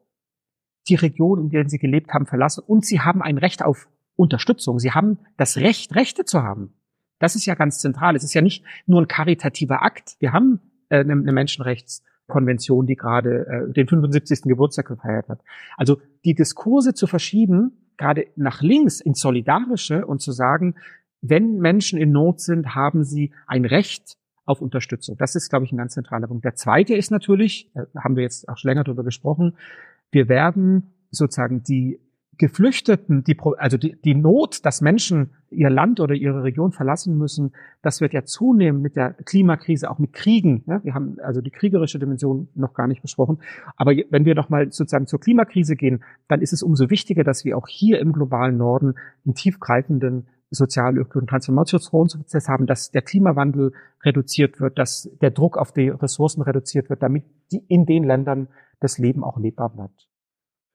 die Region, in der sie gelebt haben, verlassen und sie haben ein Recht auf Unterstützung. Sie haben das Recht, Rechte zu haben. Das ist ja ganz zentral. Es ist ja nicht nur ein karitativer Akt. Wir haben äh, eine, eine Menschenrechtskonvention, die gerade äh, den 75. Geburtstag gefeiert hat. Also die Diskurse zu verschieben, gerade nach links ins Solidarische und zu sagen, wenn Menschen in Not sind, haben sie ein Recht auf Unterstützung. Das ist, glaube ich, ein ganz zentraler Punkt. Der zweite ist natürlich, da haben wir jetzt auch schon länger darüber gesprochen, wir werden sozusagen die Geflüchteten, die, also die, die Not, dass Menschen ihr Land oder ihre Region verlassen müssen, das wird ja zunehmen mit der Klimakrise, auch mit Kriegen. Ja, wir haben also die kriegerische Dimension noch gar nicht besprochen. Aber wenn wir nochmal sozusagen zur Klimakrise gehen, dann ist es umso wichtiger, dass wir auch hier im globalen Norden einen tiefgreifenden sozialökologischen Transformationsprozess haben, dass der Klimawandel reduziert wird, dass der Druck auf die Ressourcen reduziert wird, damit die in den Ländern das Leben auch lebbar bleibt.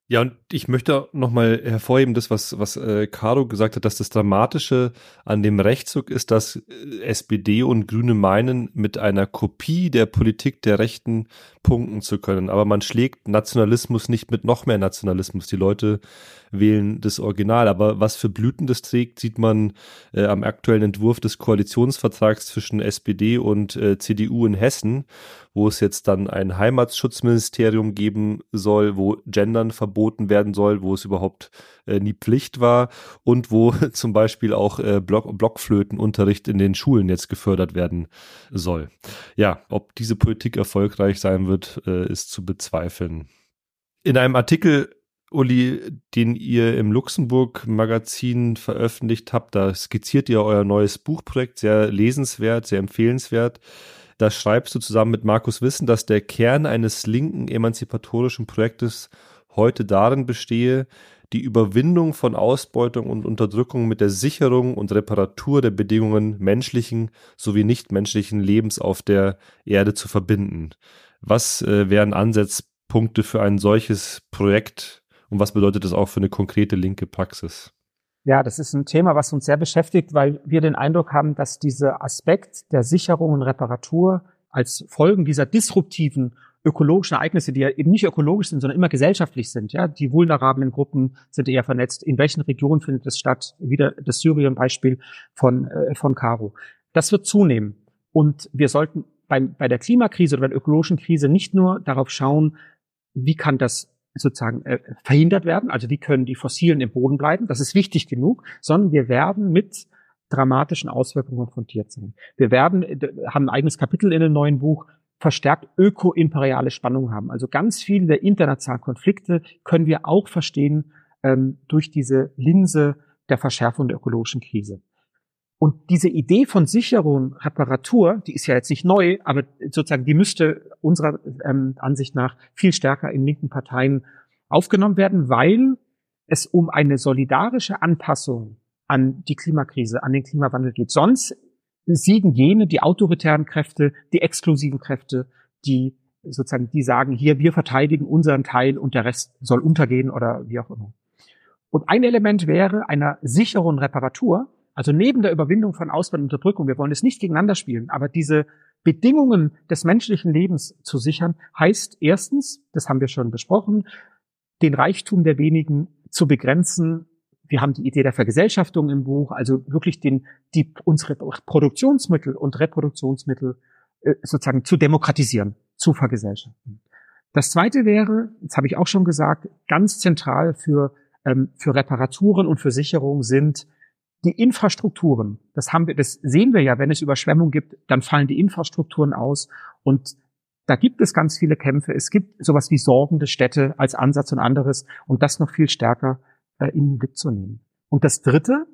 Ja, und ich möchte nochmal hervorheben, das, was, was äh, Caro gesagt hat, dass das Dramatische an dem Rechtszug ist, dass äh, SPD und Grüne meinen, mit einer Kopie der Politik der Rechten punkten zu können. Aber man schlägt Nationalismus nicht mit noch mehr Nationalismus. Die Leute wählen das Original. Aber was für Blüten das trägt, sieht man äh, am aktuellen Entwurf des Koalitionsvertrags zwischen SPD und äh, CDU in Hessen, wo es jetzt dann ein Heimatschutzministerium geben soll, wo Gendern verboten werden soll, wo es überhaupt äh, nie Pflicht war und wo zum Beispiel auch äh, Block Blockflötenunterricht in den Schulen jetzt gefördert werden soll. Ja, ob diese Politik erfolgreich sein wird, äh, ist zu bezweifeln. In einem Artikel Uli, den ihr im Luxemburg-Magazin veröffentlicht habt, da skizziert ihr euer neues Buchprojekt, sehr lesenswert, sehr empfehlenswert. Da schreibst du zusammen mit Markus Wissen, dass der Kern eines linken emanzipatorischen Projektes heute darin bestehe, die Überwindung von Ausbeutung und Unterdrückung mit der Sicherung und Reparatur der Bedingungen menschlichen sowie nichtmenschlichen Lebens auf der Erde zu verbinden. Was äh, wären Ansatzpunkte für ein solches Projekt und was bedeutet das auch für eine konkrete linke Praxis? Ja, das ist ein Thema, was uns sehr beschäftigt, weil wir den Eindruck haben, dass dieser Aspekt der Sicherung und Reparatur als Folgen dieser disruptiven ökologischen Ereignisse, die ja eben nicht ökologisch sind, sondern immer gesellschaftlich sind. Ja, die vulnerablen Gruppen sind eher vernetzt. In welchen Regionen findet es statt? Wieder das Syrien-Beispiel von äh, von Caro. Das wird zunehmen. Und wir sollten bei, bei der Klimakrise oder bei der ökologischen Krise nicht nur darauf schauen, wie kann das sozusagen äh, verhindert werden. Also wie können die Fossilen im Boden bleiben? Das ist wichtig genug, sondern wir werden mit dramatischen Auswirkungen konfrontiert sein. Wir werden, äh, haben ein eigenes Kapitel in dem neuen Buch, verstärkt öko-imperiale Spannungen haben. Also ganz viele der internationalen Konflikte können wir auch verstehen ähm, durch diese Linse der Verschärfung der ökologischen Krise. Und diese Idee von Sicherung, Reparatur, die ist ja jetzt nicht neu, aber sozusagen die müsste unserer ähm, Ansicht nach viel stärker in linken Parteien aufgenommen werden, weil es um eine solidarische Anpassung an die Klimakrise, an den Klimawandel geht. Sonst siegen jene, die autoritären Kräfte, die exklusiven Kräfte, die sozusagen, die sagen, hier, wir verteidigen unseren Teil und der Rest soll untergehen oder wie auch immer. Und ein Element wäre einer sicheren Reparatur, also neben der Überwindung von Ausbau und Unterdrückung, wir wollen es nicht gegeneinander spielen, aber diese Bedingungen des menschlichen Lebens zu sichern, heißt erstens, das haben wir schon besprochen, den Reichtum der wenigen zu begrenzen wir haben die Idee der Vergesellschaftung im Buch, also wirklich den, die, unsere Produktionsmittel und Reproduktionsmittel äh, sozusagen zu demokratisieren, zu vergesellschaften. Das zweite wäre, das habe ich auch schon gesagt, ganz zentral für, ähm, für Reparaturen und für Sicherung sind die Infrastrukturen. Das haben wir, das sehen wir ja, wenn es Überschwemmung gibt, dann fallen die Infrastrukturen aus und da gibt es ganz viele Kämpfe. Es gibt sowas wie sorgende Städte als Ansatz und anderes und das noch viel stärker äh, in den Blick zu nehmen. Und das Dritte,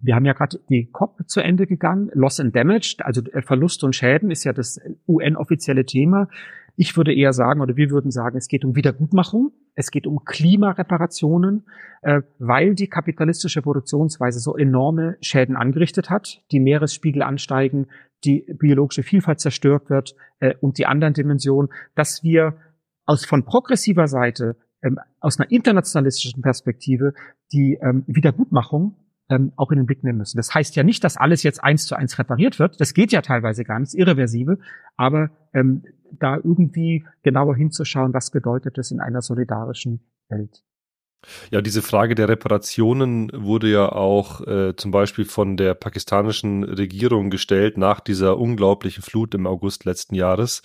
wir haben ja gerade die COP zu Ende gegangen, Loss and Damage, also äh, Verluste und Schäden ist ja das UN-offizielle Thema. Ich würde eher sagen, oder wir würden sagen, es geht um Wiedergutmachung, es geht um Klimareparationen, äh, weil die kapitalistische Produktionsweise so enorme Schäden angerichtet hat, die Meeresspiegel ansteigen, die biologische Vielfalt zerstört wird äh, und die anderen Dimensionen, dass wir aus von progressiver Seite ähm, aus einer internationalistischen Perspektive die ähm, Wiedergutmachung ähm, auch in den Blick nehmen müssen. Das heißt ja nicht, dass alles jetzt eins zu eins repariert wird. Das geht ja teilweise gar nicht, irreversibel. Aber ähm, da irgendwie genauer hinzuschauen, was bedeutet das in einer solidarischen Welt. Ja, diese Frage der Reparationen wurde ja auch äh, zum Beispiel von der pakistanischen Regierung gestellt nach dieser unglaublichen Flut im August letzten Jahres,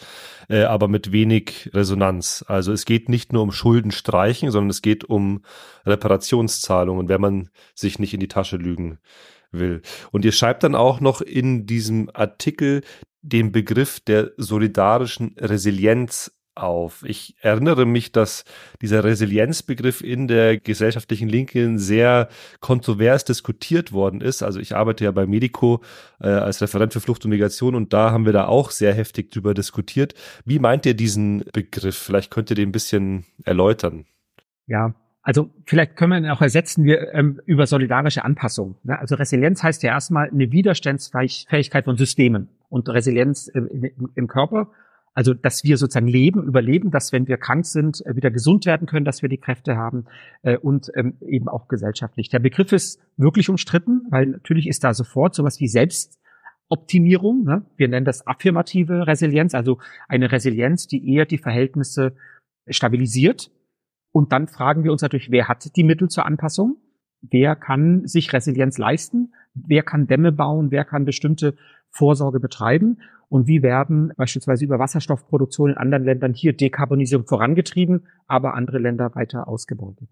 äh, aber mit wenig Resonanz. Also es geht nicht nur um Schulden streichen, sondern es geht um Reparationszahlungen, wenn man sich nicht in die Tasche lügen will. Und ihr schreibt dann auch noch in diesem Artikel den Begriff der solidarischen Resilienz auf. Ich erinnere mich, dass dieser Resilienzbegriff in der gesellschaftlichen Linken sehr kontrovers diskutiert worden ist. Also ich arbeite ja bei Medico äh, als Referent für Flucht und Migration und da haben wir da auch sehr heftig drüber diskutiert. Wie meint ihr diesen Begriff? Vielleicht könnt ihr den ein bisschen erläutern. Ja, also vielleicht können wir ihn auch ersetzen wir ähm, über solidarische Anpassung. Ne? Also Resilienz heißt ja erstmal eine Widerstandsfähigkeit von Systemen und Resilienz im, im, im Körper also, dass wir sozusagen leben, überleben, dass wenn wir krank sind, äh, wieder gesund werden können, dass wir die Kräfte haben äh, und ähm, eben auch gesellschaftlich. Der Begriff ist wirklich umstritten, weil natürlich ist da sofort sowas wie Selbstoptimierung. Ne? Wir nennen das affirmative Resilienz, also eine Resilienz, die eher die Verhältnisse stabilisiert. Und dann fragen wir uns natürlich, wer hat die Mittel zur Anpassung? Wer kann sich Resilienz leisten? Wer kann Dämme bauen? Wer kann bestimmte Vorsorge betreiben? und wie werden beispielsweise über Wasserstoffproduktion in anderen Ländern hier Dekarbonisierung vorangetrieben, aber andere Länder weiter ausgebeutet.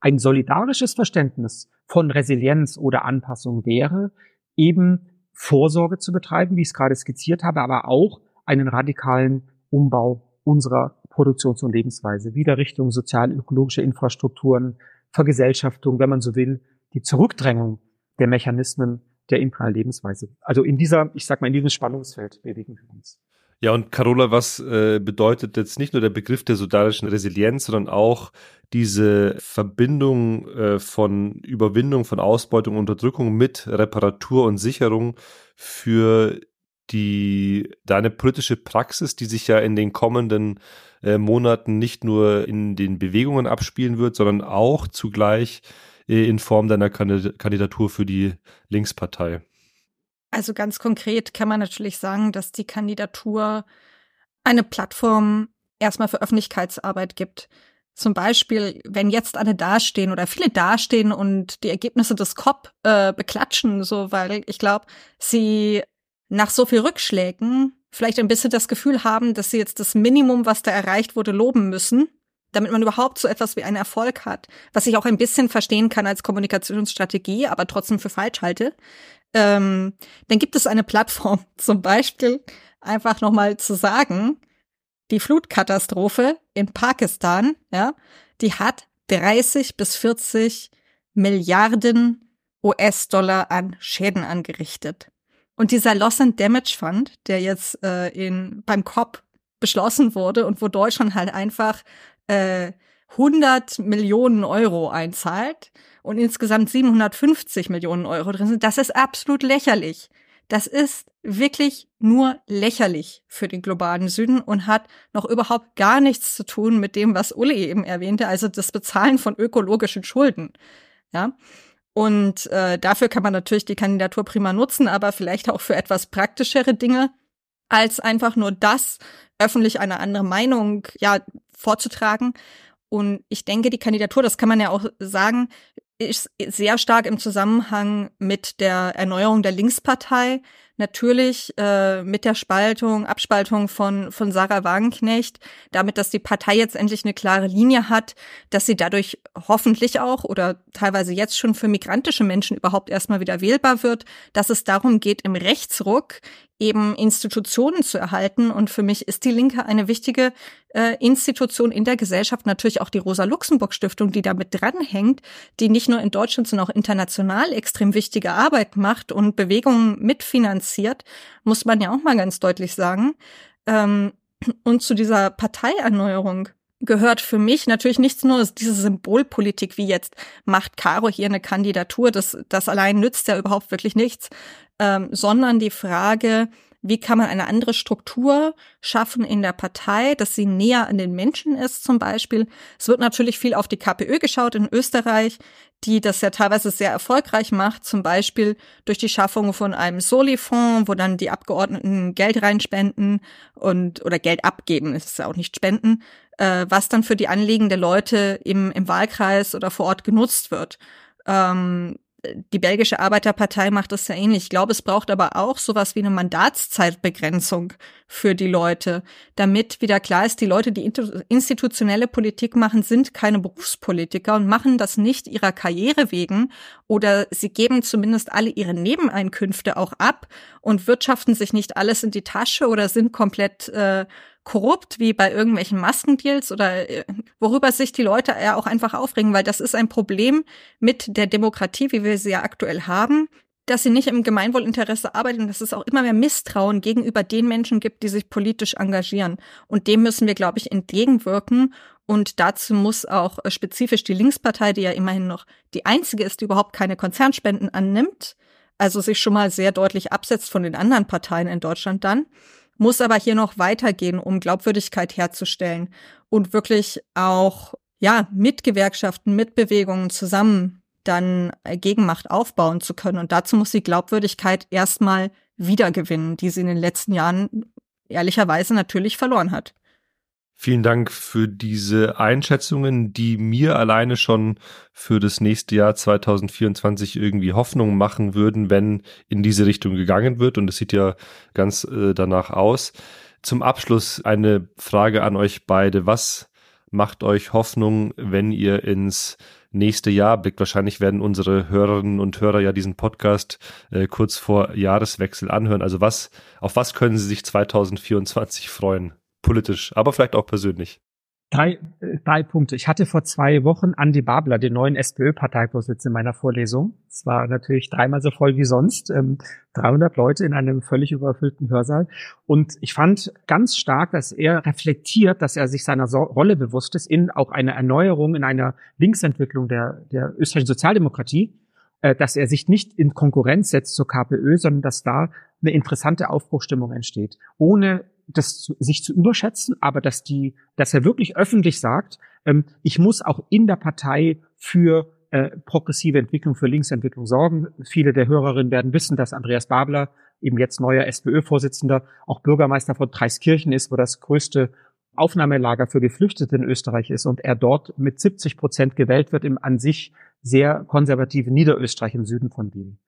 Ein solidarisches Verständnis von Resilienz oder Anpassung wäre eben Vorsorge zu betreiben, wie ich es gerade skizziert habe, aber auch einen radikalen Umbau unserer Produktions- und Lebensweise, wieder Richtung sozial-ökologische Infrastrukturen, Vergesellschaftung, wenn man so will, die Zurückdrängung der Mechanismen der imperialen Lebensweise. Also in dieser, ich sag mal, in diesem Spannungsfeld bewegen wir uns. Ja, und Carola, was äh, bedeutet jetzt nicht nur der Begriff der solidarischen Resilienz, sondern auch diese Verbindung äh, von Überwindung von Ausbeutung Unterdrückung mit Reparatur und Sicherung für die deine politische Praxis, die sich ja in den kommenden äh, Monaten nicht nur in den Bewegungen abspielen wird, sondern auch zugleich in Form deiner Kandidatur für die Linkspartei? Also ganz konkret kann man natürlich sagen, dass die Kandidatur eine Plattform erstmal für Öffentlichkeitsarbeit gibt. Zum Beispiel, wenn jetzt alle dastehen oder viele dastehen und die Ergebnisse des COP äh, beklatschen, so weil ich glaube, sie nach so viel Rückschlägen vielleicht ein bisschen das Gefühl haben, dass sie jetzt das Minimum, was da erreicht wurde, loben müssen damit man überhaupt so etwas wie einen Erfolg hat, was ich auch ein bisschen verstehen kann als Kommunikationsstrategie, aber trotzdem für falsch halte, ähm, dann gibt es eine Plattform, zum Beispiel einfach nochmal zu sagen, die Flutkatastrophe in Pakistan, ja, die hat 30 bis 40 Milliarden US-Dollar an Schäden angerichtet. Und dieser Loss and Damage Fund, der jetzt äh, in, beim COP beschlossen wurde und wo Deutschland halt einfach äh, 100 Millionen Euro einzahlt und insgesamt 750 Millionen Euro drin sind, das ist absolut lächerlich. Das ist wirklich nur lächerlich für den globalen Süden und hat noch überhaupt gar nichts zu tun mit dem, was Uli eben erwähnte, also das Bezahlen von ökologischen Schulden. Ja. Und äh, dafür kann man natürlich die Kandidatur prima nutzen, aber vielleicht auch für etwas praktischere Dinge, als einfach nur das öffentlich eine andere Meinung ja vorzutragen. Und ich denke, die Kandidatur, das kann man ja auch sagen, ist sehr stark im Zusammenhang mit der Erneuerung der Linkspartei. Natürlich äh, mit der Spaltung, Abspaltung von, von Sarah Wagenknecht, damit, dass die Partei jetzt endlich eine klare Linie hat, dass sie dadurch hoffentlich auch oder teilweise jetzt schon für migrantische Menschen überhaupt erstmal wieder wählbar wird, dass es darum geht, im Rechtsruck eben Institutionen zu erhalten. Und für mich ist die Linke eine wichtige äh, Institution in der Gesellschaft, natürlich auch die Rosa-Luxemburg-Stiftung, die damit dranhängt, die nicht nur in Deutschland, sondern auch international extrem wichtige Arbeit macht und Bewegungen mitfinanziert, muss man ja auch mal ganz deutlich sagen. Ähm, und zu dieser Parteierneuerung gehört für mich natürlich nichts nur diese Symbolpolitik wie jetzt macht Caro hier eine Kandidatur, das, das allein nützt ja überhaupt wirklich nichts, ähm, sondern die Frage, wie kann man eine andere Struktur schaffen in der Partei, dass sie näher an den Menschen ist zum Beispiel. Es wird natürlich viel auf die KPÖ geschaut in Österreich, die das ja teilweise sehr erfolgreich macht, zum Beispiel durch die Schaffung von einem Soli-Fonds, wo dann die Abgeordneten Geld reinspenden und oder Geld abgeben, ist ja auch nicht spenden, äh, was dann für die Anliegen der Leute im, im Wahlkreis oder vor Ort genutzt wird. Ähm, die belgische Arbeiterpartei macht das ja ähnlich. Ich glaube, es braucht aber auch sowas wie eine Mandatszeitbegrenzung für die Leute, damit wieder klar ist, die Leute, die institutionelle Politik machen, sind keine Berufspolitiker und machen das nicht ihrer Karriere wegen oder sie geben zumindest alle ihre Nebeneinkünfte auch ab und wirtschaften sich nicht alles in die Tasche oder sind komplett äh, korrupt wie bei irgendwelchen Maskendeals oder äh, worüber sich die Leute ja auch einfach aufregen, weil das ist ein Problem mit der Demokratie, wie wir sie ja aktuell haben, dass sie nicht im Gemeinwohlinteresse arbeitet und dass es auch immer mehr Misstrauen gegenüber den Menschen gibt, die sich politisch engagieren. Und dem müssen wir, glaube ich, entgegenwirken. Und dazu muss auch äh, spezifisch die Linkspartei, die ja immerhin noch die einzige ist, die überhaupt keine Konzernspenden annimmt, also sich schon mal sehr deutlich absetzt von den anderen Parteien in Deutschland dann, muss aber hier noch weitergehen, um Glaubwürdigkeit herzustellen und wirklich auch ja mit Gewerkschaften, mit Bewegungen zusammen dann Gegenmacht aufbauen zu können. Und dazu muss die Glaubwürdigkeit erstmal wiedergewinnen, die sie in den letzten Jahren ehrlicherweise natürlich verloren hat. Vielen Dank für diese Einschätzungen, die mir alleine schon für das nächste Jahr 2024 irgendwie Hoffnung machen würden, wenn in diese Richtung gegangen wird. Und es sieht ja ganz äh, danach aus. Zum Abschluss eine Frage an euch beide. Was macht euch Hoffnung, wenn ihr ins nächste Jahr blickt? Wahrscheinlich werden unsere Hörerinnen und Hörer ja diesen Podcast äh, kurz vor Jahreswechsel anhören. Also was, auf was können sie sich 2024 freuen? Politisch, aber vielleicht auch persönlich. Drei, äh, drei Punkte. Ich hatte vor zwei Wochen Andi Babler, den neuen SPÖ-Parteivorsitzenden, in meiner Vorlesung. Es war natürlich dreimal so voll wie sonst. Ähm, 300 Leute in einem völlig überfüllten Hörsaal. Und ich fand ganz stark, dass er reflektiert, dass er sich seiner Rolle bewusst ist in auch einer Erneuerung, in einer Linksentwicklung der, der österreichischen Sozialdemokratie, äh, dass er sich nicht in Konkurrenz setzt zur KPÖ, sondern dass da eine interessante Aufbruchstimmung entsteht. Ohne das zu, sich zu überschätzen, aber dass die, dass er wirklich öffentlich sagt, ähm, ich muss auch in der Partei für äh, progressive Entwicklung, für Linksentwicklung sorgen. Viele der Hörerinnen werden wissen, dass Andreas Babler, eben jetzt neuer SPÖ-Vorsitzender, auch Bürgermeister von Dreiskirchen ist, wo das größte Aufnahmelager für Geflüchtete in Österreich ist und er dort mit 70 Prozent gewählt wird im an sich sehr konservativen Niederösterreich im Süden von Wien.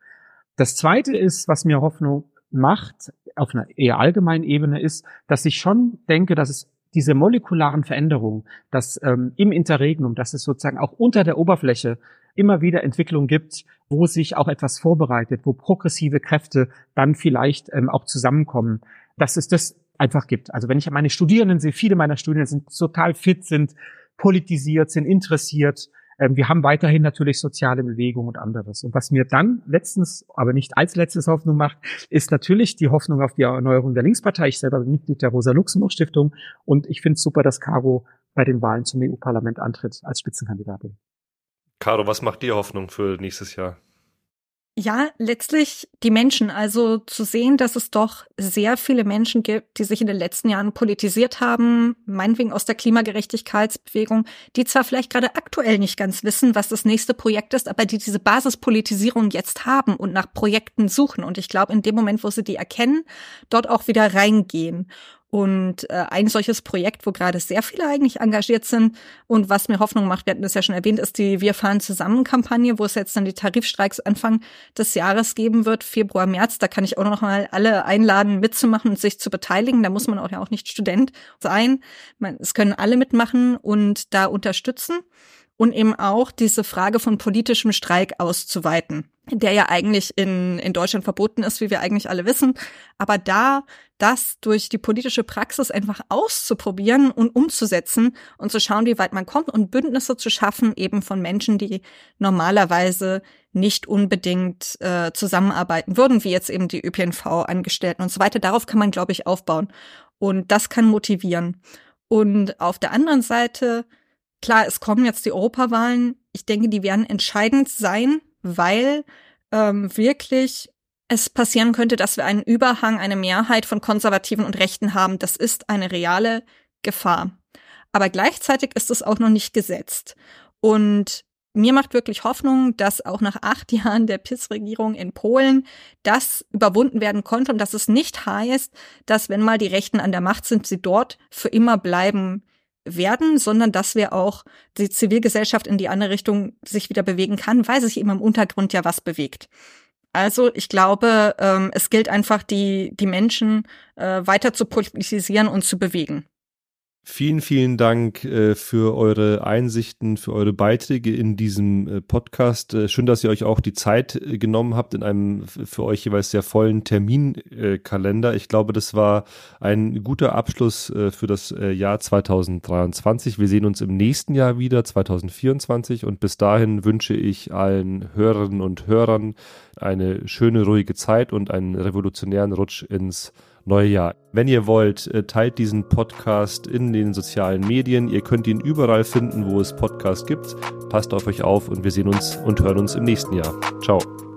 Das zweite ist, was mir Hoffnung macht, auf einer eher allgemeinen Ebene ist, dass ich schon denke, dass es diese molekularen Veränderungen, dass ähm, im Interregnum, dass es sozusagen auch unter der Oberfläche immer wieder Entwicklungen gibt, wo sich auch etwas vorbereitet, wo progressive Kräfte dann vielleicht ähm, auch zusammenkommen, dass es das einfach gibt. Also wenn ich meine Studierenden sehe, viele meiner Studierenden sind total fit, sind politisiert, sind interessiert. Ähm, wir haben weiterhin natürlich soziale Bewegung und anderes. Und was mir dann letztens, aber nicht als letztes Hoffnung macht, ist natürlich die Hoffnung auf die Erneuerung der Linkspartei. Ich selber bin Mitglied der Rosa-Luxemburg-Stiftung und ich finde es super, dass Caro bei den Wahlen zum EU-Parlament antritt als Spitzenkandidatin. Caro, was macht dir Hoffnung für nächstes Jahr? Ja, letztlich die Menschen. Also zu sehen, dass es doch sehr viele Menschen gibt, die sich in den letzten Jahren politisiert haben, meinetwegen aus der Klimagerechtigkeitsbewegung, die zwar vielleicht gerade aktuell nicht ganz wissen, was das nächste Projekt ist, aber die diese Basispolitisierung jetzt haben und nach Projekten suchen. Und ich glaube, in dem Moment, wo sie die erkennen, dort auch wieder reingehen. Und äh, ein solches Projekt, wo gerade sehr viele eigentlich engagiert sind und was mir Hoffnung macht, wir hatten das ja schon erwähnt, ist die Wir fahren zusammen Kampagne, wo es jetzt dann die Tarifstreiks Anfang des Jahres geben wird, Februar, März. Da kann ich auch noch mal alle einladen, mitzumachen und sich zu beteiligen. Da muss man auch ja auch nicht Student sein. Man, es können alle mitmachen und da unterstützen und eben auch diese Frage von politischem Streik auszuweiten, der ja eigentlich in, in Deutschland verboten ist, wie wir eigentlich alle wissen. Aber da das durch die politische Praxis einfach auszuprobieren und umzusetzen und zu schauen, wie weit man kommt und Bündnisse zu schaffen, eben von Menschen, die normalerweise nicht unbedingt äh, zusammenarbeiten würden, wie jetzt eben die ÖPNV-Angestellten und so weiter. Darauf kann man, glaube ich, aufbauen. Und das kann motivieren. Und auf der anderen Seite Klar, es kommen jetzt die Europawahlen. Ich denke, die werden entscheidend sein, weil ähm, wirklich es passieren könnte, dass wir einen Überhang, eine Mehrheit von Konservativen und Rechten haben. Das ist eine reale Gefahr. Aber gleichzeitig ist es auch noch nicht gesetzt. Und mir macht wirklich Hoffnung, dass auch nach acht Jahren der PIS-Regierung in Polen das überwunden werden konnte und dass es nicht heißt, dass wenn mal die Rechten an der Macht sind, sie dort für immer bleiben werden, sondern dass wir auch die Zivilgesellschaft in die andere Richtung sich wieder bewegen kann, weil sich eben im Untergrund ja was bewegt. Also ich glaube, ähm, es gilt einfach, die, die Menschen äh, weiter zu politisieren und zu bewegen. Vielen, vielen Dank äh, für eure Einsichten, für eure Beiträge in diesem äh, Podcast. Äh, schön, dass ihr euch auch die Zeit äh, genommen habt in einem für euch jeweils sehr vollen Terminkalender. ich glaube, das war ein guter Abschluss äh, für das äh, Jahr 2023. Wir sehen uns im nächsten Jahr wieder, 2024. Und bis dahin wünsche ich allen Hörerinnen und Hörern eine schöne, ruhige Zeit und einen revolutionären Rutsch ins neue Jahr. Wenn ihr wollt, äh, teilt diesen Podcast in den sozialen Medien. Ihr könnt ihn überall finden, wo es Podcasts gibt. Passt auf euch auf und wir sehen uns und hören uns im nächsten Jahr. Ciao.